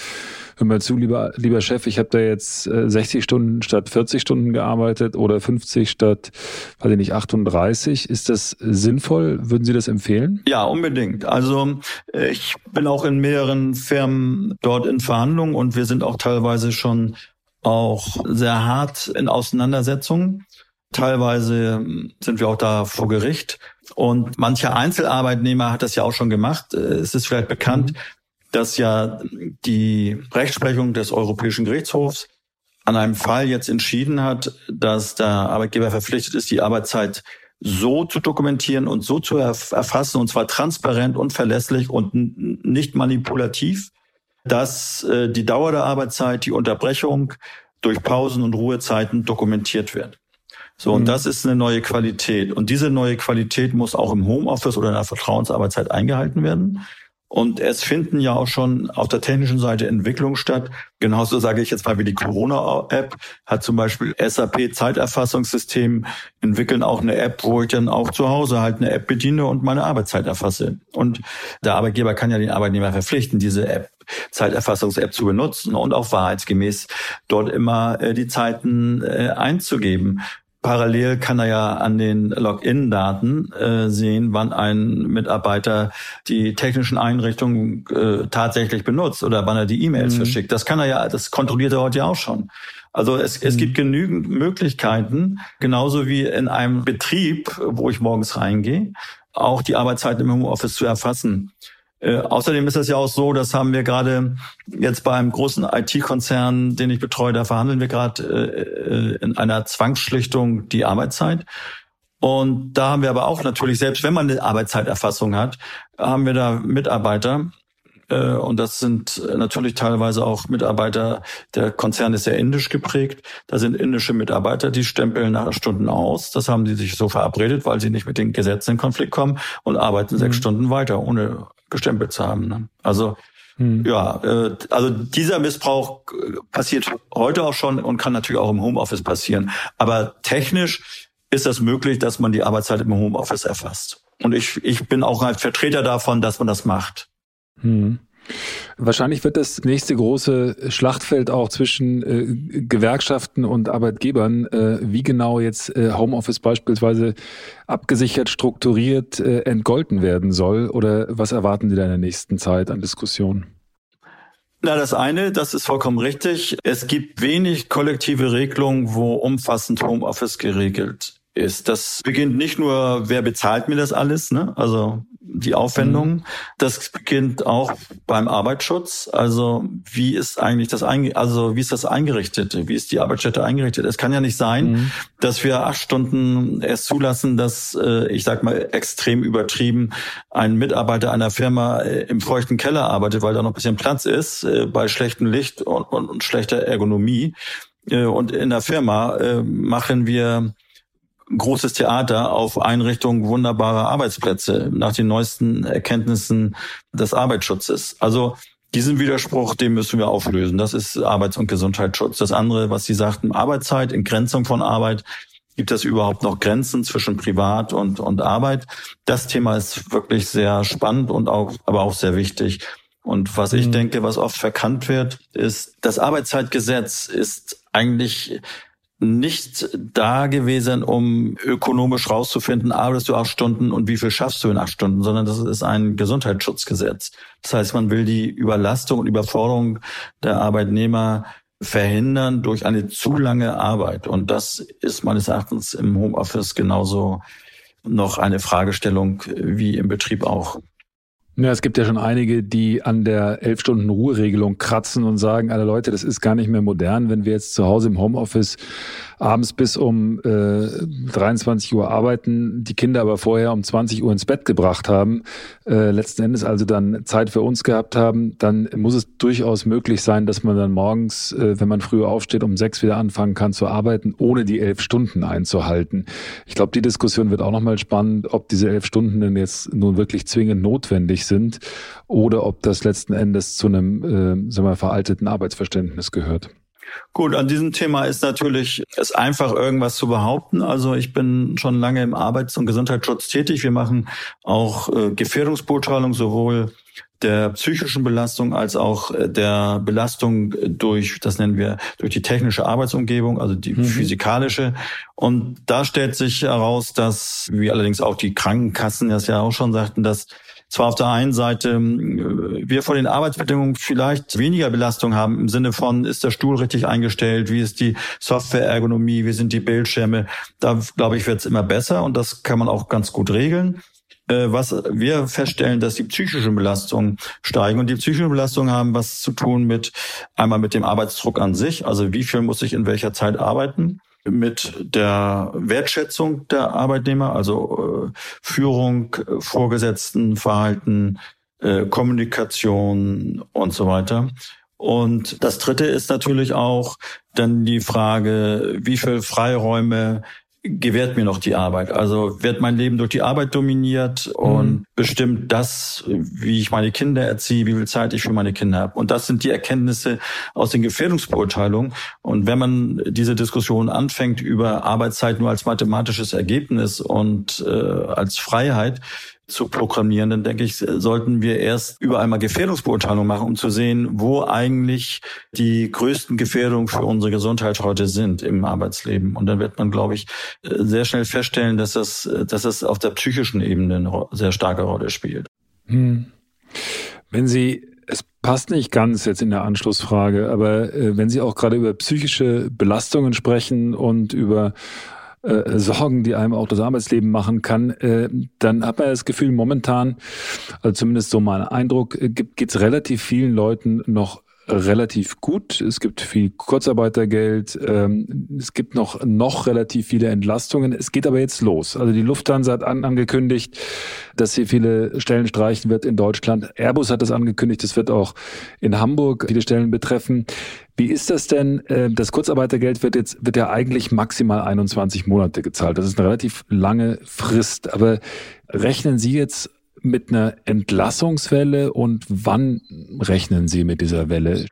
hör mal zu, lieber, lieber Chef, ich habe da jetzt 60 äh, Stunden statt 40 Stunden gearbeitet oder 50 statt, weiß ich nicht, 38. Ist das sinnvoll? Würden Sie das empfehlen? Ja, unbedingt. Also äh, ich bin auch in mehreren Firmen dort in Verhandlungen und wir sind auch teilweise schon auch sehr hart in Auseinandersetzungen. Teilweise sind wir auch da vor Gericht. Und mancher Einzelarbeitnehmer hat das ja auch schon gemacht. Es ist vielleicht bekannt, mhm. dass ja die Rechtsprechung des Europäischen Gerichtshofs an einem Fall jetzt entschieden hat, dass der Arbeitgeber verpflichtet ist, die Arbeitszeit so zu dokumentieren und so zu erfassen, und zwar transparent und verlässlich und nicht manipulativ, dass äh, die Dauer der Arbeitszeit, die Unterbrechung durch Pausen und Ruhezeiten dokumentiert wird. So, und mhm. das ist eine neue Qualität. Und diese neue Qualität muss auch im Homeoffice oder in der Vertrauensarbeitszeit eingehalten werden. Und es finden ja auch schon auf der technischen Seite Entwicklungen statt. Genauso sage ich jetzt mal wie die Corona-App hat zum Beispiel SAP Zeiterfassungssystem entwickeln auch eine App, wo ich dann auch zu Hause halt eine App bediene und meine Arbeitszeit erfasse. Und der Arbeitgeber kann ja den Arbeitnehmer verpflichten, diese App Zeiterfassungs-App zu benutzen und auch wahrheitsgemäß dort immer äh, die Zeiten äh, einzugeben. Parallel kann er ja an den Login-Daten äh, sehen, wann ein Mitarbeiter die technischen Einrichtungen äh, tatsächlich benutzt oder wann er die E-Mails mhm. verschickt. Das kann er ja, das kontrolliert er heute ja auch schon. Also es, es mhm. gibt genügend Möglichkeiten, genauso wie in einem Betrieb, wo ich morgens reingehe, auch die Arbeitszeiten im Homeoffice zu erfassen. Äh, außerdem ist es ja auch so, das haben wir gerade jetzt bei einem großen IT-Konzern, den ich betreue, da verhandeln wir gerade äh, in einer Zwangsschlichtung die Arbeitszeit. Und da haben wir aber auch natürlich, selbst wenn man eine Arbeitszeiterfassung hat, haben wir da Mitarbeiter, äh, und das sind natürlich teilweise auch Mitarbeiter, der Konzern ist sehr indisch geprägt. Da sind indische Mitarbeiter, die stempeln nach Stunden aus. Das haben sie sich so verabredet, weil sie nicht mit den Gesetzen in Konflikt kommen und arbeiten mhm. sechs Stunden weiter, ohne gestempelt zu haben. Ne? Also hm. Ja, äh, also dieser Missbrauch äh, passiert heute auch schon und kann natürlich auch im Homeoffice passieren. Aber technisch ist das möglich, dass man die Arbeitszeit im Homeoffice erfasst. Und ich, ich bin auch ein Vertreter davon, dass man das macht. Hm. Wahrscheinlich wird das nächste große Schlachtfeld auch zwischen äh, Gewerkschaften und Arbeitgebern, äh, wie genau jetzt äh, Homeoffice beispielsweise abgesichert, strukturiert, äh, entgolten werden soll. Oder was erwarten Sie da in der nächsten Zeit an Diskussionen? Na, das eine, das ist vollkommen richtig. Es gibt wenig kollektive Regelungen, wo umfassend Homeoffice geregelt ist. Das beginnt nicht nur, wer bezahlt mir das alles, ne? also die Aufwendungen. Mhm. Das beginnt auch beim Arbeitsschutz. Also wie ist eigentlich das einge also wie ist das eingerichtet? Wie ist die Arbeitsstätte eingerichtet? Es kann ja nicht sein, mhm. dass wir acht Stunden erst zulassen, dass äh, ich sag mal extrem übertrieben ein Mitarbeiter einer Firma äh, im feuchten Keller arbeitet, weil da noch ein bisschen Platz ist, äh, bei schlechtem Licht und, und, und schlechter Ergonomie. Und in der Firma äh, machen wir großes Theater auf Einrichtung wunderbarer Arbeitsplätze nach den neuesten Erkenntnissen des Arbeitsschutzes. Also diesen Widerspruch, den müssen wir auflösen. Das ist Arbeits- und Gesundheitsschutz. Das andere, was Sie sagten, Arbeitszeit, Entgrenzung von Arbeit. Gibt es überhaupt noch Grenzen zwischen Privat und, und Arbeit? Das Thema ist wirklich sehr spannend und auch, aber auch sehr wichtig. Und was ich mhm. denke, was oft verkannt wird, ist, das Arbeitszeitgesetz ist eigentlich nicht da gewesen, um ökonomisch rauszufinden, arbeitest du acht Stunden und wie viel schaffst du in acht Stunden, sondern das ist ein Gesundheitsschutzgesetz. Das heißt, man will die Überlastung und Überforderung der Arbeitnehmer verhindern durch eine zu lange Arbeit. Und das ist meines Erachtens im Homeoffice genauso noch eine Fragestellung wie im Betrieb auch. Ja, es gibt ja schon einige, die an der elf Stunden Ruheregelung kratzen und sagen, alle Leute, das ist gar nicht mehr modern, wenn wir jetzt zu Hause im Homeoffice abends bis um äh, 23 Uhr arbeiten, die Kinder aber vorher um 20 Uhr ins Bett gebracht haben, äh, letzten Endes also dann Zeit für uns gehabt haben, dann muss es durchaus möglich sein, dass man dann morgens, äh, wenn man früher aufsteht, um sechs wieder anfangen kann zu arbeiten, ohne die elf Stunden einzuhalten. Ich glaube, die Diskussion wird auch nochmal spannend, ob diese elf Stunden denn jetzt nun wirklich zwingend notwendig sind oder ob das letzten Endes zu einem äh, sagen wir, veralteten Arbeitsverständnis gehört. Gut, an diesem Thema ist natürlich es einfach irgendwas zu behaupten. Also ich bin schon lange im Arbeits- und Gesundheitsschutz tätig. Wir machen auch äh, Gefährdungsbeurteilung sowohl der psychischen Belastung als auch äh, der Belastung durch, das nennen wir, durch die technische Arbeitsumgebung, also die mhm. physikalische. Und da stellt sich heraus, dass, wie allerdings auch die Krankenkassen das ja auch schon sagten, dass zwar auf der einen Seite äh, wir vor den Arbeitsbedingungen vielleicht weniger Belastung haben im Sinne von, ist der Stuhl richtig eingestellt, wie ist die Softwareergonomie, wie sind die Bildschirme. Da, glaube ich, wird es immer besser und das kann man auch ganz gut regeln äh, was wir feststellen, dass die psychischen Belastungen steigen und die psychischen Belastungen haben was zu tun mit einmal mit dem Arbeitsdruck an sich, also wie viel muss ich in welcher Zeit arbeiten mit der Wertschätzung der Arbeitnehmer, also äh, Führung, äh, Vorgesetztenverhalten, äh, Kommunikation und so weiter. Und das Dritte ist natürlich auch dann die Frage, wie viel Freiräume gewährt mir noch die Arbeit? Also wird mein Leben durch die Arbeit dominiert und mhm. bestimmt das, wie ich meine Kinder erziehe, wie viel Zeit ich für meine Kinder habe. Und das sind die Erkenntnisse aus den Gefährdungsbeurteilungen. Und wenn man diese Diskussion anfängt über Arbeitszeit nur als mathematisches Ergebnis und äh, als Freiheit, zu programmieren, dann denke ich, sollten wir erst über einmal Gefährdungsbeurteilung machen, um zu sehen, wo eigentlich die größten Gefährdungen für unsere Gesundheit heute sind im Arbeitsleben. Und dann wird man, glaube ich, sehr schnell feststellen, dass das, dass das auf der psychischen Ebene eine sehr starke Rolle spielt. Hm. Wenn Sie es passt nicht ganz jetzt in der Anschlussfrage, aber äh, wenn Sie auch gerade über psychische Belastungen sprechen und über äh, Sorgen, die einem auch das Arbeitsleben machen kann, äh, dann hat man das Gefühl, momentan, also zumindest so mein Eindruck, äh, geht es relativ vielen Leuten noch relativ gut. Es gibt viel Kurzarbeitergeld. Ähm, es gibt noch, noch relativ viele Entlastungen. Es geht aber jetzt los. Also die Lufthansa hat an, angekündigt, dass sie viele Stellen streichen wird in Deutschland. Airbus hat das angekündigt. Das wird auch in Hamburg viele Stellen betreffen. Wie ist das denn? Ähm, das Kurzarbeitergeld wird jetzt, wird ja eigentlich maximal 21 Monate gezahlt. Das ist eine relativ lange Frist. Aber rechnen Sie jetzt mit einer Entlassungswelle und wann rechnen Sie mit dieser Welle?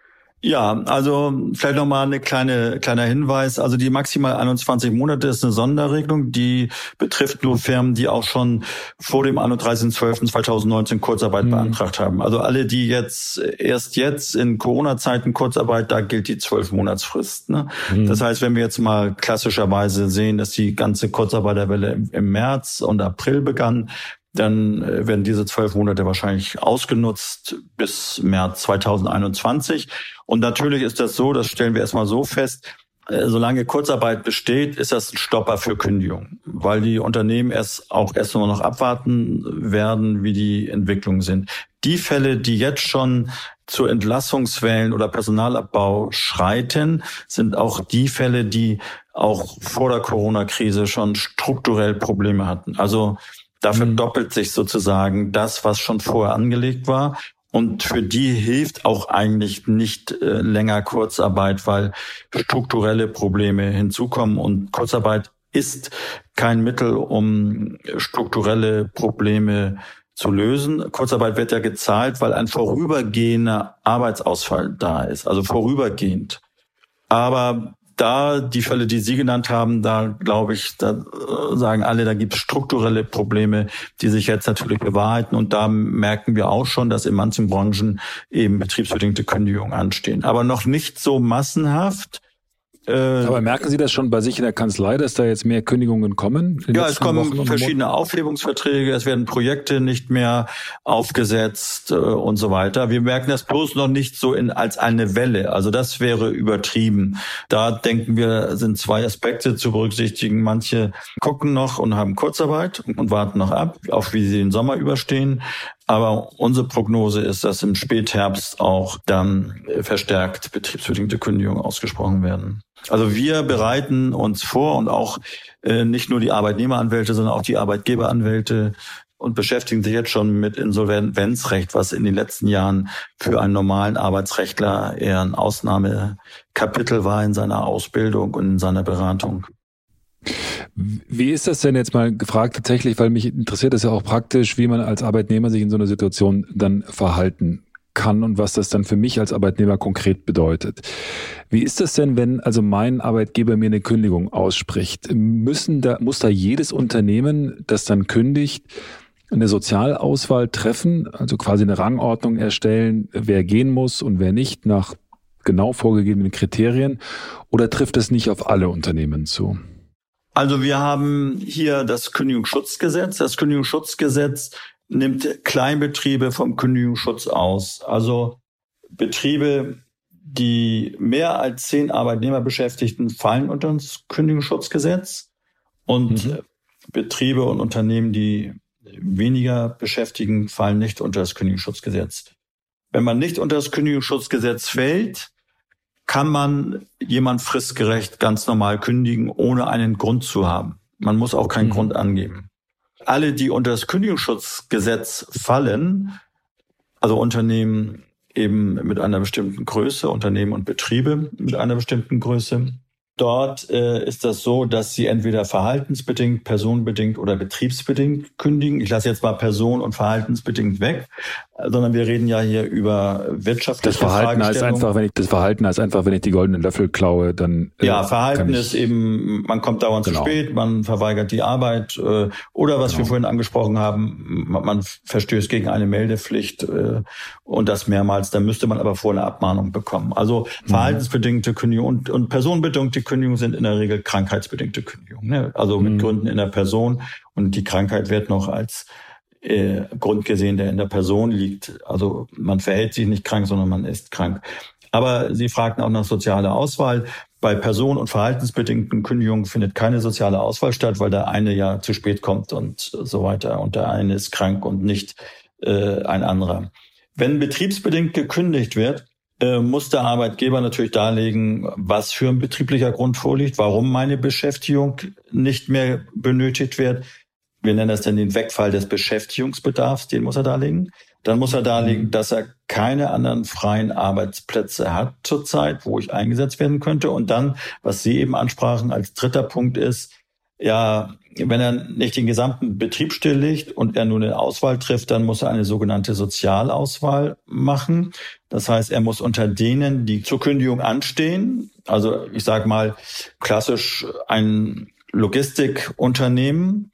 Ja, also vielleicht nochmal eine kleine kleiner Hinweis. Also die maximal 21 Monate ist eine Sonderregelung, die betrifft nur Firmen, die auch schon vor dem 31.12.2019 Kurzarbeit mhm. beantragt haben. Also alle, die jetzt erst jetzt in Corona-Zeiten Kurzarbeit, da gilt die zwölf Monatsfrist. Ne? Mhm. Das heißt, wenn wir jetzt mal klassischerweise sehen, dass die ganze Kurzarbeiterwelle im, im März und April begann, dann äh, werden diese zwölf Monate wahrscheinlich ausgenutzt bis März 2021. Und natürlich ist das so, das stellen wir erstmal so fest, äh, solange Kurzarbeit besteht, ist das ein Stopper für Kündigung, weil die Unternehmen erst auch erst nur noch abwarten werden, wie die Entwicklungen sind. Die Fälle, die jetzt schon zu Entlassungswellen oder Personalabbau schreiten, sind auch die Fälle, die auch vor der Corona-Krise schon strukturell Probleme hatten. Also da verdoppelt mhm. sich sozusagen das, was schon vorher angelegt war. Und für die hilft auch eigentlich nicht äh, länger Kurzarbeit, weil strukturelle Probleme hinzukommen. Und Kurzarbeit ist kein Mittel, um strukturelle Probleme zu lösen. Kurzarbeit wird ja gezahlt, weil ein vorübergehender Arbeitsausfall da ist, also vorübergehend. Aber da die Fälle, die Sie genannt haben, da glaube ich, da äh, sagen alle, da gibt es strukturelle Probleme, die sich jetzt natürlich bewahrheiten. Und da merken wir auch schon, dass in manchen Branchen eben betriebsbedingte Kündigungen anstehen. Aber noch nicht so massenhaft. Äh, Aber merken Sie das schon bei sich in der Kanzlei, dass da jetzt mehr Kündigungen kommen? Ja, es kommen verschiedene Aufhebungsverträge, es werden Projekte nicht mehr aufgesetzt äh, und so weiter. Wir merken das bloß noch nicht so in, als eine Welle. Also das wäre übertrieben. Da denken wir, sind zwei Aspekte zu berücksichtigen. Manche gucken noch und haben Kurzarbeit und warten noch ab, auf wie sie den Sommer überstehen. Aber unsere Prognose ist, dass im Spätherbst auch dann verstärkt betriebsbedingte Kündigungen ausgesprochen werden. Also wir bereiten uns vor und auch äh, nicht nur die Arbeitnehmeranwälte, sondern auch die Arbeitgeberanwälte und beschäftigen sich jetzt schon mit Insolvenzrecht, was in den letzten Jahren für einen normalen Arbeitsrechtler eher ein Ausnahmekapitel war in seiner Ausbildung und in seiner Beratung. Wie ist das denn jetzt mal gefragt tatsächlich, weil mich interessiert es ja auch praktisch, wie man als Arbeitnehmer sich in so einer Situation dann verhalten kann und was das dann für mich als Arbeitnehmer konkret bedeutet. Wie ist das denn, wenn also mein Arbeitgeber mir eine Kündigung ausspricht? Müssen da, muss da jedes Unternehmen, das dann kündigt, eine Sozialauswahl treffen, also quasi eine Rangordnung erstellen, wer gehen muss und wer nicht nach genau vorgegebenen Kriterien? Oder trifft es nicht auf alle Unternehmen zu? Also wir haben hier das Kündigungsschutzgesetz. Das Kündigungsschutzgesetz nimmt Kleinbetriebe vom Kündigungsschutz aus. Also Betriebe, die mehr als zehn Arbeitnehmer beschäftigten, fallen unter das Kündigungsschutzgesetz. Und mhm. Betriebe und Unternehmen, die weniger beschäftigen, fallen nicht unter das Kündigungsschutzgesetz. Wenn man nicht unter das Kündigungsschutzgesetz fällt, kann man jemand fristgerecht ganz normal kündigen, ohne einen Grund zu haben. Man muss auch keinen mhm. Grund angeben. Alle, die unter das Kündigungsschutzgesetz fallen, also Unternehmen eben mit einer bestimmten Größe, Unternehmen und Betriebe mit einer bestimmten Größe, Dort äh, ist das so, dass sie entweder verhaltensbedingt, personenbedingt oder betriebsbedingt kündigen. Ich lasse jetzt mal person- und verhaltensbedingt weg, sondern wir reden ja hier über wirtschaftliche das Verhalten heißt einfach, wenn ich das Verhalten heißt einfach, wenn ich die goldenen Löffel klaue, dann äh, ja Verhalten ist eben, man kommt dauernd genau. zu spät, man verweigert die Arbeit äh, oder was genau. wir vorhin angesprochen haben, man, man verstößt gegen eine Meldepflicht äh, und das mehrmals. Dann müsste man aber vor eine Abmahnung bekommen. Also mhm. verhaltensbedingte Kündigung und, und personenbedingte Kündigungen sind in der Regel krankheitsbedingte Kündigungen. Ne? Also mit mhm. Gründen in der Person und die Krankheit wird noch als äh, Grund gesehen, der in der Person liegt. Also man verhält sich nicht krank, sondern man ist krank. Aber Sie fragten auch nach sozialer Auswahl. Bei person- und verhaltensbedingten Kündigungen findet keine soziale Auswahl statt, weil der eine ja zu spät kommt und so weiter. Und der eine ist krank und nicht äh, ein anderer. Wenn betriebsbedingt gekündigt wird, muss der Arbeitgeber natürlich darlegen, was für ein betrieblicher Grund vorliegt, warum meine Beschäftigung nicht mehr benötigt wird. Wir nennen das dann den Wegfall des Beschäftigungsbedarfs, den muss er darlegen. Dann muss er darlegen, mhm. dass er keine anderen freien Arbeitsplätze hat zurzeit, wo ich eingesetzt werden könnte. Und dann, was Sie eben ansprachen als dritter Punkt ist, ja, wenn er nicht den gesamten Betrieb stilllegt und er nur eine Auswahl trifft, dann muss er eine sogenannte Sozialauswahl machen. Das heißt, er muss unter denen, die zur Kündigung anstehen, also ich sage mal klassisch ein Logistikunternehmen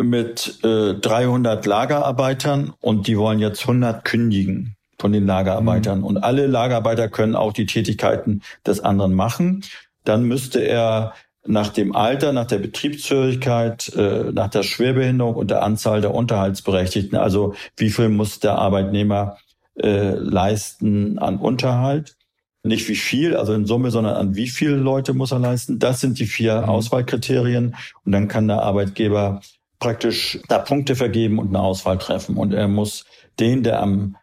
mit äh, 300 Lagerarbeitern und die wollen jetzt 100 kündigen von den Lagerarbeitern. Mhm. Und alle Lagerarbeiter können auch die Tätigkeiten des anderen machen. Dann müsste er nach dem Alter, nach der Betriebshörigkeit, äh, nach der Schwerbehinderung und der Anzahl der Unterhaltsberechtigten. Also wie viel muss der Arbeitnehmer äh, leisten an Unterhalt? Nicht wie viel, also in Summe, sondern an wie viele Leute muss er leisten. Das sind die vier mhm. Auswahlkriterien. Und dann kann der Arbeitgeber praktisch da Punkte vergeben und eine Auswahl treffen. Und er muss den, der am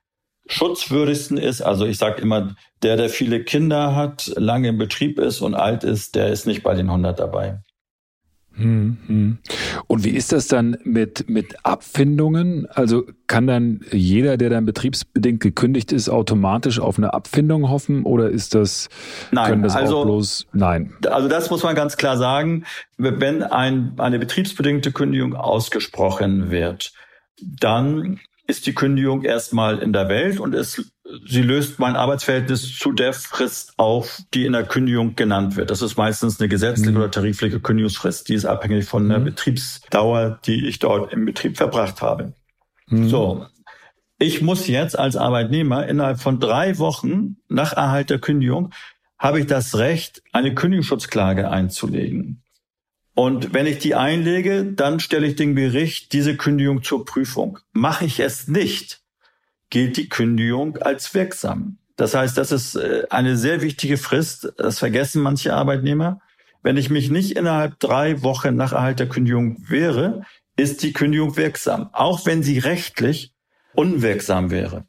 schutzwürdigsten ist. Also ich sage immer, der, der viele Kinder hat, lange im Betrieb ist und alt ist, der ist nicht bei den 100 dabei. Hm, hm. Und wie ist das dann mit, mit Abfindungen? Also kann dann jeder, der dann betriebsbedingt gekündigt ist, automatisch auf eine Abfindung hoffen oder ist das, nein, können das also, auch bloß, nein? Also das muss man ganz klar sagen. Wenn ein, eine betriebsbedingte Kündigung ausgesprochen wird, dann ist die Kündigung erstmal in der Welt und es, sie löst mein Arbeitsverhältnis zu der Frist auf, die in der Kündigung genannt wird. Das ist meistens eine gesetzliche mhm. oder tarifliche Kündigungsfrist. Die ist abhängig von der mhm. Betriebsdauer, die ich dort im Betrieb verbracht habe. Mhm. So. Ich muss jetzt als Arbeitnehmer innerhalb von drei Wochen nach Erhalt der Kündigung habe ich das Recht, eine Kündigungsschutzklage einzulegen. Und wenn ich die einlege, dann stelle ich dem Gericht diese Kündigung zur Prüfung. Mache ich es nicht, gilt die Kündigung als wirksam. Das heißt, das ist äh, eine sehr wichtige Frist. Das vergessen manche Arbeitnehmer. Wenn ich mich nicht innerhalb drei Wochen nach Erhalt der Kündigung wehre, ist die Kündigung wirksam. Auch wenn sie rechtlich unwirksam wäre.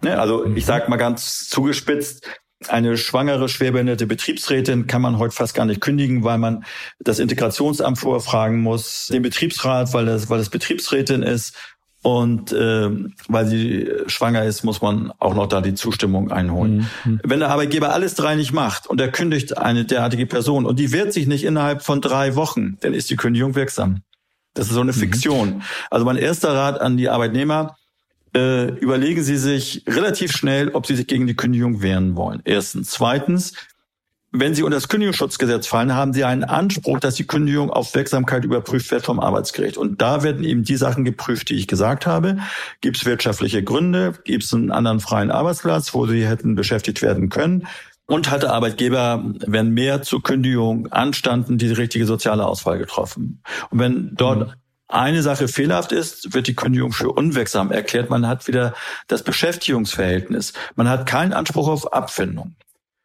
Ne? Also ich sage mal ganz zugespitzt, eine schwangere, schwerbehinderte Betriebsrätin kann man heute fast gar nicht kündigen, weil man das Integrationsamt vorfragen muss, den Betriebsrat, weil das, weil das Betriebsrätin ist. Und äh, weil sie schwanger ist, muss man auch noch da die Zustimmung einholen. Mhm. Wenn der Arbeitgeber alles drei nicht macht und er kündigt eine derartige Person und die wehrt sich nicht innerhalb von drei Wochen, dann ist die Kündigung wirksam. Das ist so eine mhm. Fiktion. Also mein erster Rat an die Arbeitnehmer, äh, überlegen Sie sich relativ schnell, ob Sie sich gegen die Kündigung wehren wollen. Erstens. Zweitens, wenn Sie unter das Kündigungsschutzgesetz fallen, haben Sie einen Anspruch, dass die Kündigung auf Wirksamkeit überprüft wird vom Arbeitsgericht. Und da werden eben die Sachen geprüft, die ich gesagt habe. Gibt es wirtschaftliche Gründe? Gibt es einen anderen freien Arbeitsplatz, wo Sie hätten beschäftigt werden können? Und hat der Arbeitgeber, wenn mehr zur Kündigung anstanden, die richtige soziale Auswahl getroffen? Und wenn dort mhm eine Sache fehlerhaft ist, wird die Kündigung für unwirksam erklärt. Man hat wieder das Beschäftigungsverhältnis. Man hat keinen Anspruch auf Abfindung.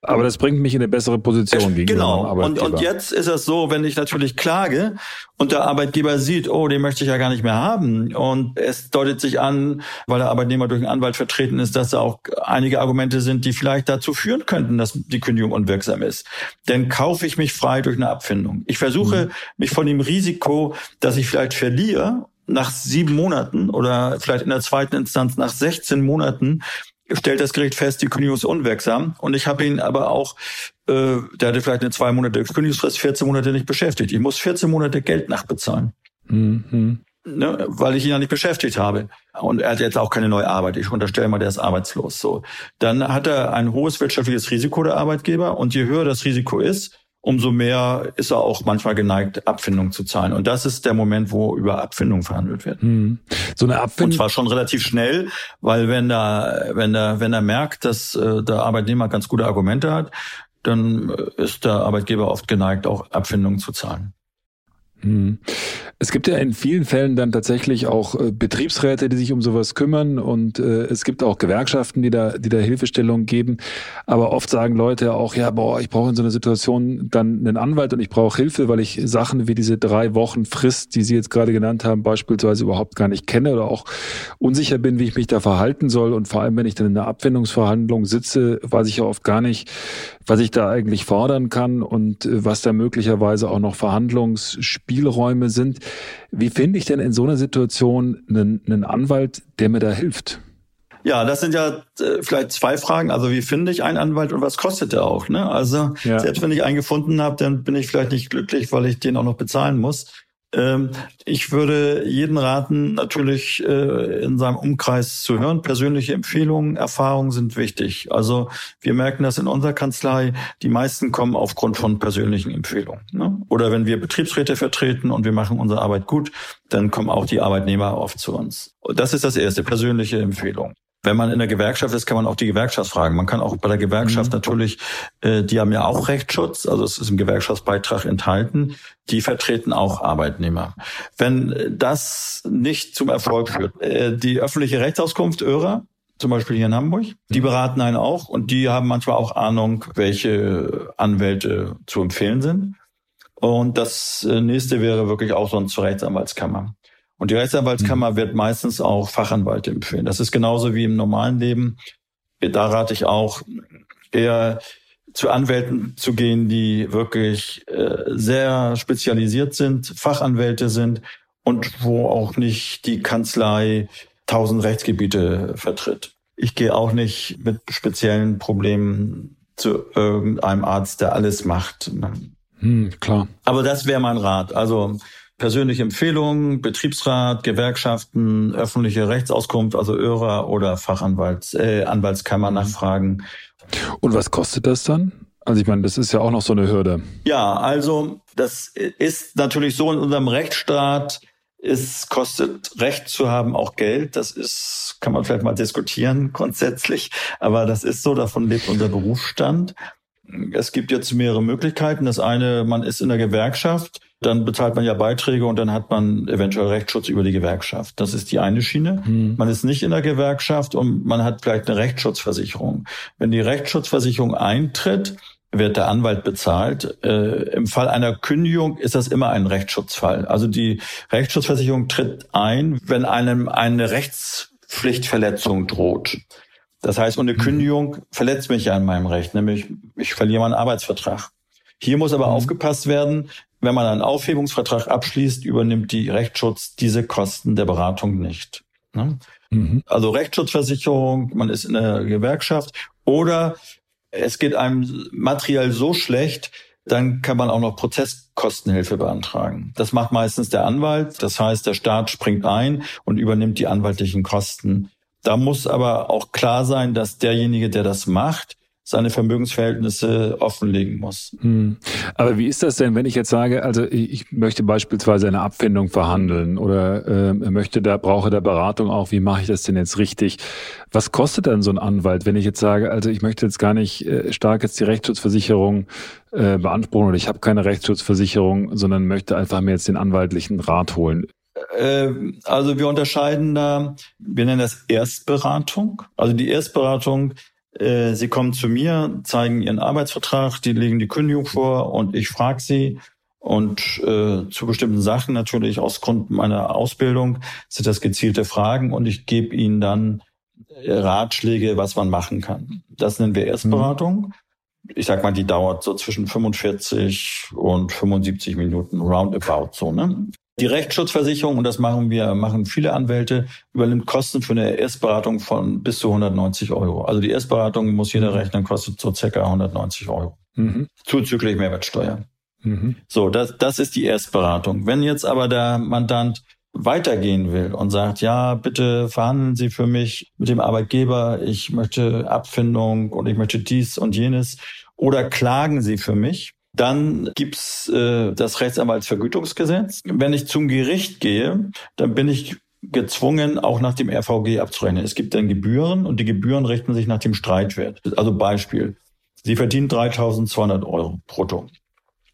Aber das bringt mich in eine bessere Position gegenüber Genau. Und, und jetzt ist es so, wenn ich natürlich klage und der Arbeitgeber sieht, oh, den möchte ich ja gar nicht mehr haben. Und es deutet sich an, weil der Arbeitnehmer durch einen Anwalt vertreten ist, dass da auch einige Argumente sind, die vielleicht dazu führen könnten, dass die Kündigung unwirksam ist. Denn kaufe ich mich frei durch eine Abfindung. Ich versuche, mhm. mich von dem Risiko, dass ich vielleicht verliere, nach sieben Monaten oder vielleicht in der zweiten Instanz nach 16 Monaten stellt das Gericht fest, die Kündigung ist unwirksam. Und ich habe ihn aber auch, äh, der hatte vielleicht eine zwei Monate Kündigungsfrist, 14 Monate nicht beschäftigt. Ich muss 14 Monate Geld nachbezahlen. Mhm. Ne, weil ich ihn ja nicht beschäftigt habe. Und er hat jetzt auch keine neue Arbeit. Ich unterstelle mal, der ist arbeitslos. So. Dann hat er ein hohes wirtschaftliches Risiko, der Arbeitgeber. Und je höher das Risiko ist, umso mehr ist er auch manchmal geneigt, Abfindung zu zahlen. Und das ist der Moment, wo über Abfindung verhandelt wird. Mhm. So eine Abfindung. Und zwar schon relativ schnell, weil wenn da, wenn er, wenn er merkt, dass äh, der Arbeitnehmer ganz gute Argumente hat, dann ist der Arbeitgeber oft geneigt, auch Abfindungen zu zahlen. Mhm. Es gibt ja in vielen Fällen dann tatsächlich auch äh, Betriebsräte, die sich um sowas kümmern und äh, es gibt auch Gewerkschaften, die da, die da Hilfestellung geben. Aber oft sagen Leute auch, ja, boah, ich brauche in so einer Situation dann einen Anwalt und ich brauche Hilfe, weil ich Sachen wie diese drei Wochen Frist, die Sie jetzt gerade genannt haben, beispielsweise überhaupt gar nicht kenne oder auch unsicher bin, wie ich mich da verhalten soll. Und vor allem, wenn ich dann in einer Abwendungsverhandlung sitze, weiß ich ja oft gar nicht, was ich da eigentlich fordern kann und äh, was da möglicherweise auch noch Verhandlungsspielräume sind. Wie finde ich denn in so einer Situation einen, einen Anwalt, der mir da hilft? Ja, das sind ja äh, vielleicht zwei Fragen. Also wie finde ich einen Anwalt und was kostet der auch? Ne? Also ja. selbst wenn ich einen gefunden habe, dann bin ich vielleicht nicht glücklich, weil ich den auch noch bezahlen muss. Ähm, ich würde jeden raten, natürlich äh, in seinem Umkreis zu hören. Persönliche Empfehlungen, Erfahrungen sind wichtig. Also wir merken das in unserer Kanzlei. Die meisten kommen aufgrund von persönlichen Empfehlungen. Ne? Oder wenn wir Betriebsräte vertreten und wir machen unsere Arbeit gut, dann kommen auch die Arbeitnehmer oft zu uns. Das ist das erste, persönliche Empfehlung. Wenn man in der Gewerkschaft ist, kann man auch die Gewerkschaft fragen. Man kann auch bei der Gewerkschaft mhm. natürlich, äh, die haben ja auch Rechtsschutz, also es ist im Gewerkschaftsbeitrag enthalten, die vertreten auch Arbeitnehmer. Wenn das nicht zum Erfolg führt, äh, die öffentliche Rechtsauskunft ÖRA, zum Beispiel hier in Hamburg, die beraten einen auch und die haben manchmal auch Ahnung, welche Anwälte zu empfehlen sind. Und das äh, nächste wäre wirklich auch sonst zur Rechtsanwaltskammer. Und die Rechtsanwaltskammer mhm. wird meistens auch Fachanwälte empfehlen. Das ist genauso wie im normalen Leben. Da rate ich auch eher zu Anwälten zu gehen, die wirklich äh, sehr spezialisiert sind, Fachanwälte sind und wo auch nicht die Kanzlei tausend Rechtsgebiete vertritt. Ich gehe auch nicht mit speziellen Problemen zu irgendeinem Arzt, der alles macht. Hm, klar. Aber das wäre mein Rat. Also persönliche Empfehlungen, Betriebsrat, Gewerkschaften, öffentliche Rechtsauskunft, also ÖRA oder Fachanwalts, äh, Anwaltskammer mhm. nachfragen. Und was kostet das dann? Also ich meine, das ist ja auch noch so eine Hürde. Ja, also das ist natürlich so in unserem Rechtsstaat. Es kostet Recht zu haben auch Geld. Das ist, kann man vielleicht mal diskutieren grundsätzlich, aber das ist so. Davon lebt unser Berufsstand. Es gibt jetzt mehrere Möglichkeiten. Das eine, man ist in der Gewerkschaft dann bezahlt man ja Beiträge und dann hat man eventuell Rechtsschutz über die Gewerkschaft. Das ist die eine Schiene. Hm. Man ist nicht in der Gewerkschaft und man hat vielleicht eine Rechtsschutzversicherung. Wenn die Rechtsschutzversicherung eintritt, wird der Anwalt bezahlt. Äh, Im Fall einer Kündigung ist das immer ein Rechtsschutzfall. Also die Rechtsschutzversicherung tritt ein, wenn einem eine Rechts Pflichtverletzung droht. Das heißt, und eine Kündigung verletzt mich ja an meinem Recht, nämlich ich verliere meinen Arbeitsvertrag. Hier muss aber mhm. aufgepasst werden, wenn man einen Aufhebungsvertrag abschließt, übernimmt die Rechtsschutz diese Kosten der Beratung nicht. Ne? Mhm. Also Rechtsschutzversicherung, man ist in der Gewerkschaft oder es geht einem materiell so schlecht, dann kann man auch noch Prozesskostenhilfe beantragen. Das macht meistens der Anwalt. Das heißt, der Staat springt ein und übernimmt die anwaltlichen Kosten. Da muss aber auch klar sein, dass derjenige, der das macht, seine Vermögensverhältnisse offenlegen muss. Hm. Aber wie ist das denn, wenn ich jetzt sage, also ich möchte beispielsweise eine Abfindung verhandeln oder äh, möchte da brauche da Beratung auch, wie mache ich das denn jetzt richtig? Was kostet dann so ein Anwalt, wenn ich jetzt sage, also ich möchte jetzt gar nicht äh, stark jetzt die Rechtsschutzversicherung äh, beanspruchen oder ich habe keine Rechtsschutzversicherung, sondern möchte einfach mir jetzt den anwaltlichen Rat holen? Äh, also wir unterscheiden da, wir nennen das Erstberatung. Also die Erstberatung äh, sie kommen zu mir, zeigen ihren Arbeitsvertrag, die legen die Kündigung vor und ich frage sie. Und äh, zu bestimmten Sachen natürlich aus Grund meiner Ausbildung sind das gezielte Fragen und ich gebe ihnen dann äh, Ratschläge, was man machen kann. Das nennen wir Erstberatung. Ich sag mal, die dauert so zwischen 45 und 75 Minuten roundabout so. Ne? Die Rechtsschutzversicherung, und das machen wir, machen viele Anwälte, übernimmt Kosten für eine Erstberatung von bis zu 190 Euro. Also die Erstberatung muss jeder rechnen, kostet so circa 190 Euro. Mhm. Zuzüglich Mehrwertsteuer. Mhm. So, das, das ist die Erstberatung. Wenn jetzt aber der Mandant weitergehen will und sagt, ja, bitte verhandeln Sie für mich mit dem Arbeitgeber, ich möchte Abfindung und ich möchte dies und jenes oder klagen Sie für mich, dann gibt's äh, das Rechtsanwaltsvergütungsgesetz. Wenn ich zum Gericht gehe, dann bin ich gezwungen, auch nach dem RVG abzurechnen. Es gibt dann Gebühren und die Gebühren richten sich nach dem Streitwert. Also Beispiel. Sie verdienen 3.200 Euro brutto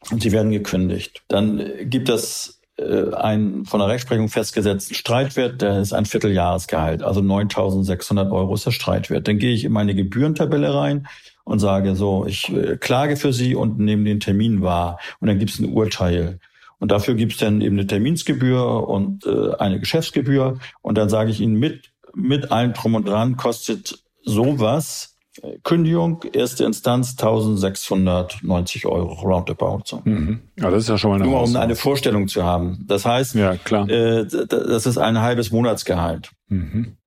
und Sie werden gekündigt. Dann gibt es äh, einen von der Rechtsprechung festgesetzten Streitwert, der ist ein Vierteljahresgehalt, also 9.600 Euro ist der Streitwert. Dann gehe ich in meine Gebührentabelle rein und sage so, ich äh, klage für Sie und nehme den Termin wahr. Und dann gibt es ein Urteil. Und dafür gibt es dann eben eine Terminsgebühr und äh, eine Geschäftsgebühr. Und dann sage ich Ihnen mit, mit allem drum und dran kostet sowas, äh, Kündigung, erste Instanz 1690 Euro, roundabout. So. Mhm. Ja, das ist ja schon mal eine Nur um eine Vorstellung zu haben. Das heißt, ja, klar. Äh, das ist ein halbes Monatsgehalt. Mhm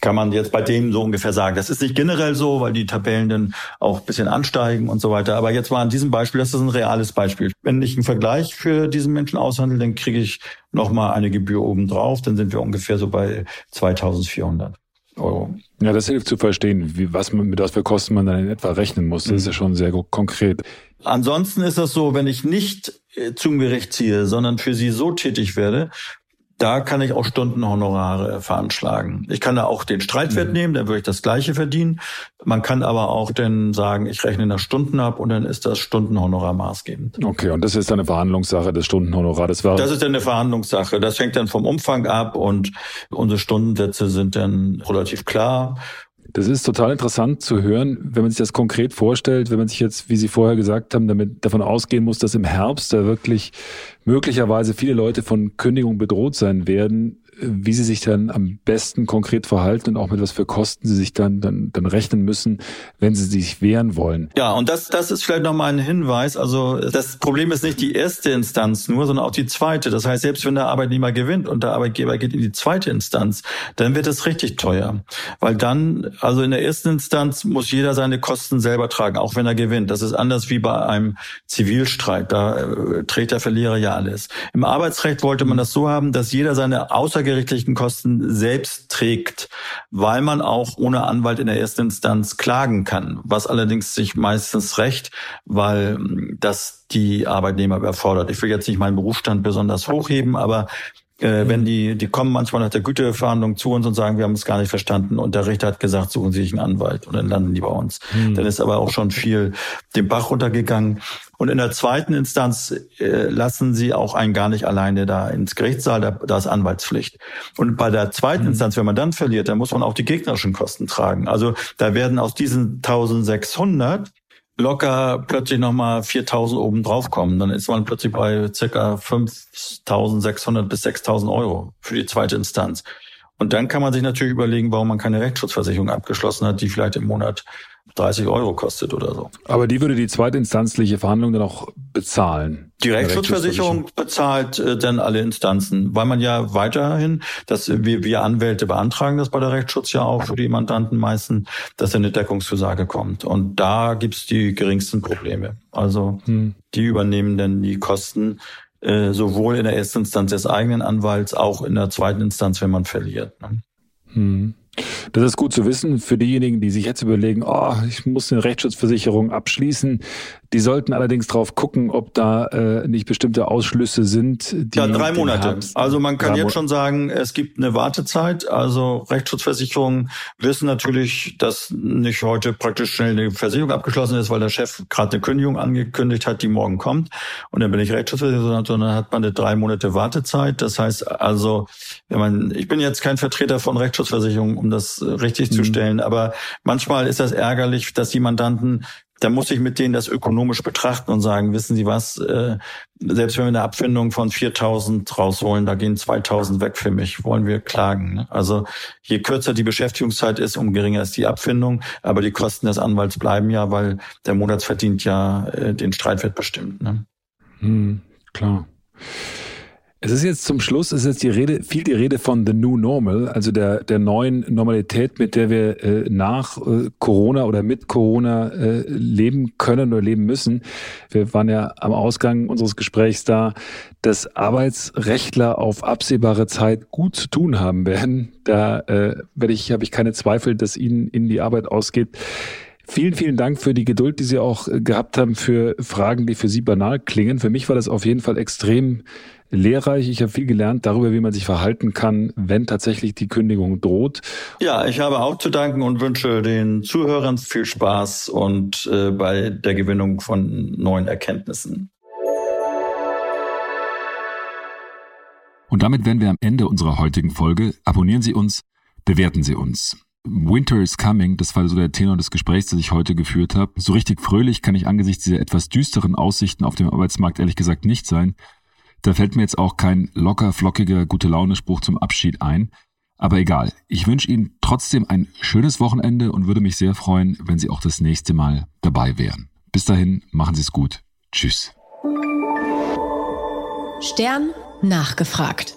kann man jetzt bei dem so ungefähr sagen. Das ist nicht generell so, weil die Tabellen dann auch ein bisschen ansteigen und so weiter. Aber jetzt mal an diesem Beispiel, das ist ein reales Beispiel. Wenn ich einen Vergleich für diesen Menschen aushandle, dann kriege ich nochmal eine Gebühr obendrauf. Dann sind wir ungefähr so bei 2400 Euro. Ja, das hilft zu verstehen, wie, was man, mit was für Kosten man dann in etwa rechnen muss. Das mhm. ist ja schon sehr konkret. Ansonsten ist das so, wenn ich nicht äh, zum Gericht ziehe, sondern für sie so tätig werde, da kann ich auch Stundenhonorare veranschlagen. Ich kann da auch den Streitwert mhm. nehmen, dann würde ich das gleiche verdienen. Man kann aber auch dann sagen, ich rechne nach Stunden ab und dann ist das Stundenhonorar maßgebend. Okay, und das ist dann eine Verhandlungssache, das Stundenhonorar. Das, war das ist dann eine Verhandlungssache. Das hängt dann vom Umfang ab und unsere Stundensätze sind dann relativ klar. Das ist total interessant zu hören, wenn man sich das konkret vorstellt, wenn man sich jetzt, wie Sie vorher gesagt haben, damit davon ausgehen muss, dass im Herbst da wirklich möglicherweise viele Leute von Kündigung bedroht sein werden, wie sie sich dann am besten konkret verhalten und auch mit was für Kosten sie sich dann, dann, dann rechnen müssen, wenn sie sich wehren wollen. Ja, und das, das ist vielleicht nochmal ein Hinweis. Also das Problem ist nicht die erste Instanz nur, sondern auch die zweite. Das heißt, selbst wenn der Arbeitnehmer gewinnt und der Arbeitgeber geht in die zweite Instanz, dann wird es richtig teuer. Weil dann, also in der ersten Instanz muss jeder seine Kosten selber tragen, auch wenn er gewinnt. Das ist anders wie bei einem Zivilstreit. Da äh, trägt der Verlierer ja alles. Im Arbeitsrecht wollte man das so haben, dass jeder seine außergewöhnliche außergerichtlichen Kosten selbst trägt, weil man auch ohne Anwalt in der ersten Instanz klagen kann, was allerdings sich meistens recht, weil hm, das die Arbeitnehmer überfordert. Ich will jetzt nicht meinen Berufsstand besonders hochheben, aber äh, wenn die, die kommen manchmal nach der Güteverhandlung zu uns und sagen, wir haben es gar nicht verstanden und der Richter hat gesagt, suchen Sie sich einen Anwalt und dann landen die bei uns. Mhm. Dann ist aber auch schon viel den Bach runtergegangen. Und in der zweiten Instanz äh, lassen sie auch einen gar nicht alleine da ins Gerichtssaal, da, da ist Anwaltspflicht. Und bei der zweiten mhm. Instanz, wenn man dann verliert, dann muss man auch die gegnerischen Kosten tragen. Also da werden aus diesen 1600 locker plötzlich nochmal 4000 oben drauf kommen. Dann ist man plötzlich bei circa 5600 bis 6000 Euro für die zweite Instanz. Und dann kann man sich natürlich überlegen, warum man keine Rechtsschutzversicherung abgeschlossen hat, die vielleicht im Monat 30 Euro kostet oder so. Aber die würde die zweitinstanzliche Verhandlung dann auch bezahlen. Die Rechtsschutzversicherung bezahlt äh, dann alle Instanzen, weil man ja weiterhin, dass wir, wir Anwälte beantragen das bei der Rechtsschutz ja auch für die Mandanten meistens, dass eine Deckungszusage kommt. Und da gibt's die geringsten Probleme. Also hm. die übernehmen dann die Kosten äh, sowohl in der ersten Instanz des eigenen Anwalts, auch in der zweiten Instanz, wenn man verliert. Ne? Hm. Das ist gut zu wissen für diejenigen, die sich jetzt überlegen, oh, ich muss eine Rechtsschutzversicherung abschließen. Die sollten allerdings drauf gucken, ob da äh, nicht bestimmte Ausschlüsse sind. Die ja, drei Monate. Also man kann jetzt schon sagen, es gibt eine Wartezeit. Also Rechtsschutzversicherungen wissen natürlich, dass nicht heute praktisch schnell eine Versicherung abgeschlossen ist, weil der Chef gerade eine Kündigung angekündigt hat, die morgen kommt. Und dann bin ich Rechtsschutzversicherung, sondern hat man eine drei Monate Wartezeit. Das heißt also, wenn man, ich bin jetzt kein Vertreter von Rechtsschutzversicherungen, um das richtig mhm. zu stellen, aber manchmal ist das ärgerlich, dass die Mandanten da muss ich mit denen das ökonomisch betrachten und sagen, wissen Sie was, äh, selbst wenn wir eine Abfindung von 4000 rausholen, da gehen 2000 weg für mich, wollen wir klagen. Ne? Also je kürzer die Beschäftigungszeit ist, um geringer ist die Abfindung, aber die Kosten des Anwalts bleiben ja, weil der Monatsverdient ja äh, den Streitwert bestimmt. Ne? Hm, klar. Es ist jetzt zum Schluss, es ist jetzt die Rede, viel die Rede von the new normal, also der, der neuen Normalität, mit der wir äh, nach äh, Corona oder mit Corona äh, leben können oder leben müssen. Wir waren ja am Ausgang unseres Gesprächs da, dass Arbeitsrechtler auf absehbare Zeit gut zu tun haben werden. Da äh, werde ich, habe ich keine Zweifel, dass ihnen in die Arbeit ausgeht. Vielen, vielen Dank für die Geduld, die Sie auch äh, gehabt haben für Fragen, die für Sie banal klingen. Für mich war das auf jeden Fall extrem lehrreich. Ich habe viel gelernt darüber, wie man sich verhalten kann, wenn tatsächlich die Kündigung droht. Ja, ich habe auch zu danken und wünsche den Zuhörern viel Spaß und äh, bei der Gewinnung von neuen Erkenntnissen. Und damit wären wir am Ende unserer heutigen Folge. Abonnieren Sie uns, bewerten Sie uns. Winter is coming, das war so der Tenor des Gesprächs, das ich heute geführt habe. So richtig fröhlich kann ich angesichts dieser etwas düsteren Aussichten auf dem Arbeitsmarkt ehrlich gesagt nicht sein. Da fällt mir jetzt auch kein locker, flockiger, gute Laune-Spruch zum Abschied ein. Aber egal, ich wünsche Ihnen trotzdem ein schönes Wochenende und würde mich sehr freuen, wenn Sie auch das nächste Mal dabei wären. Bis dahin, machen Sie es gut. Tschüss. Stern nachgefragt.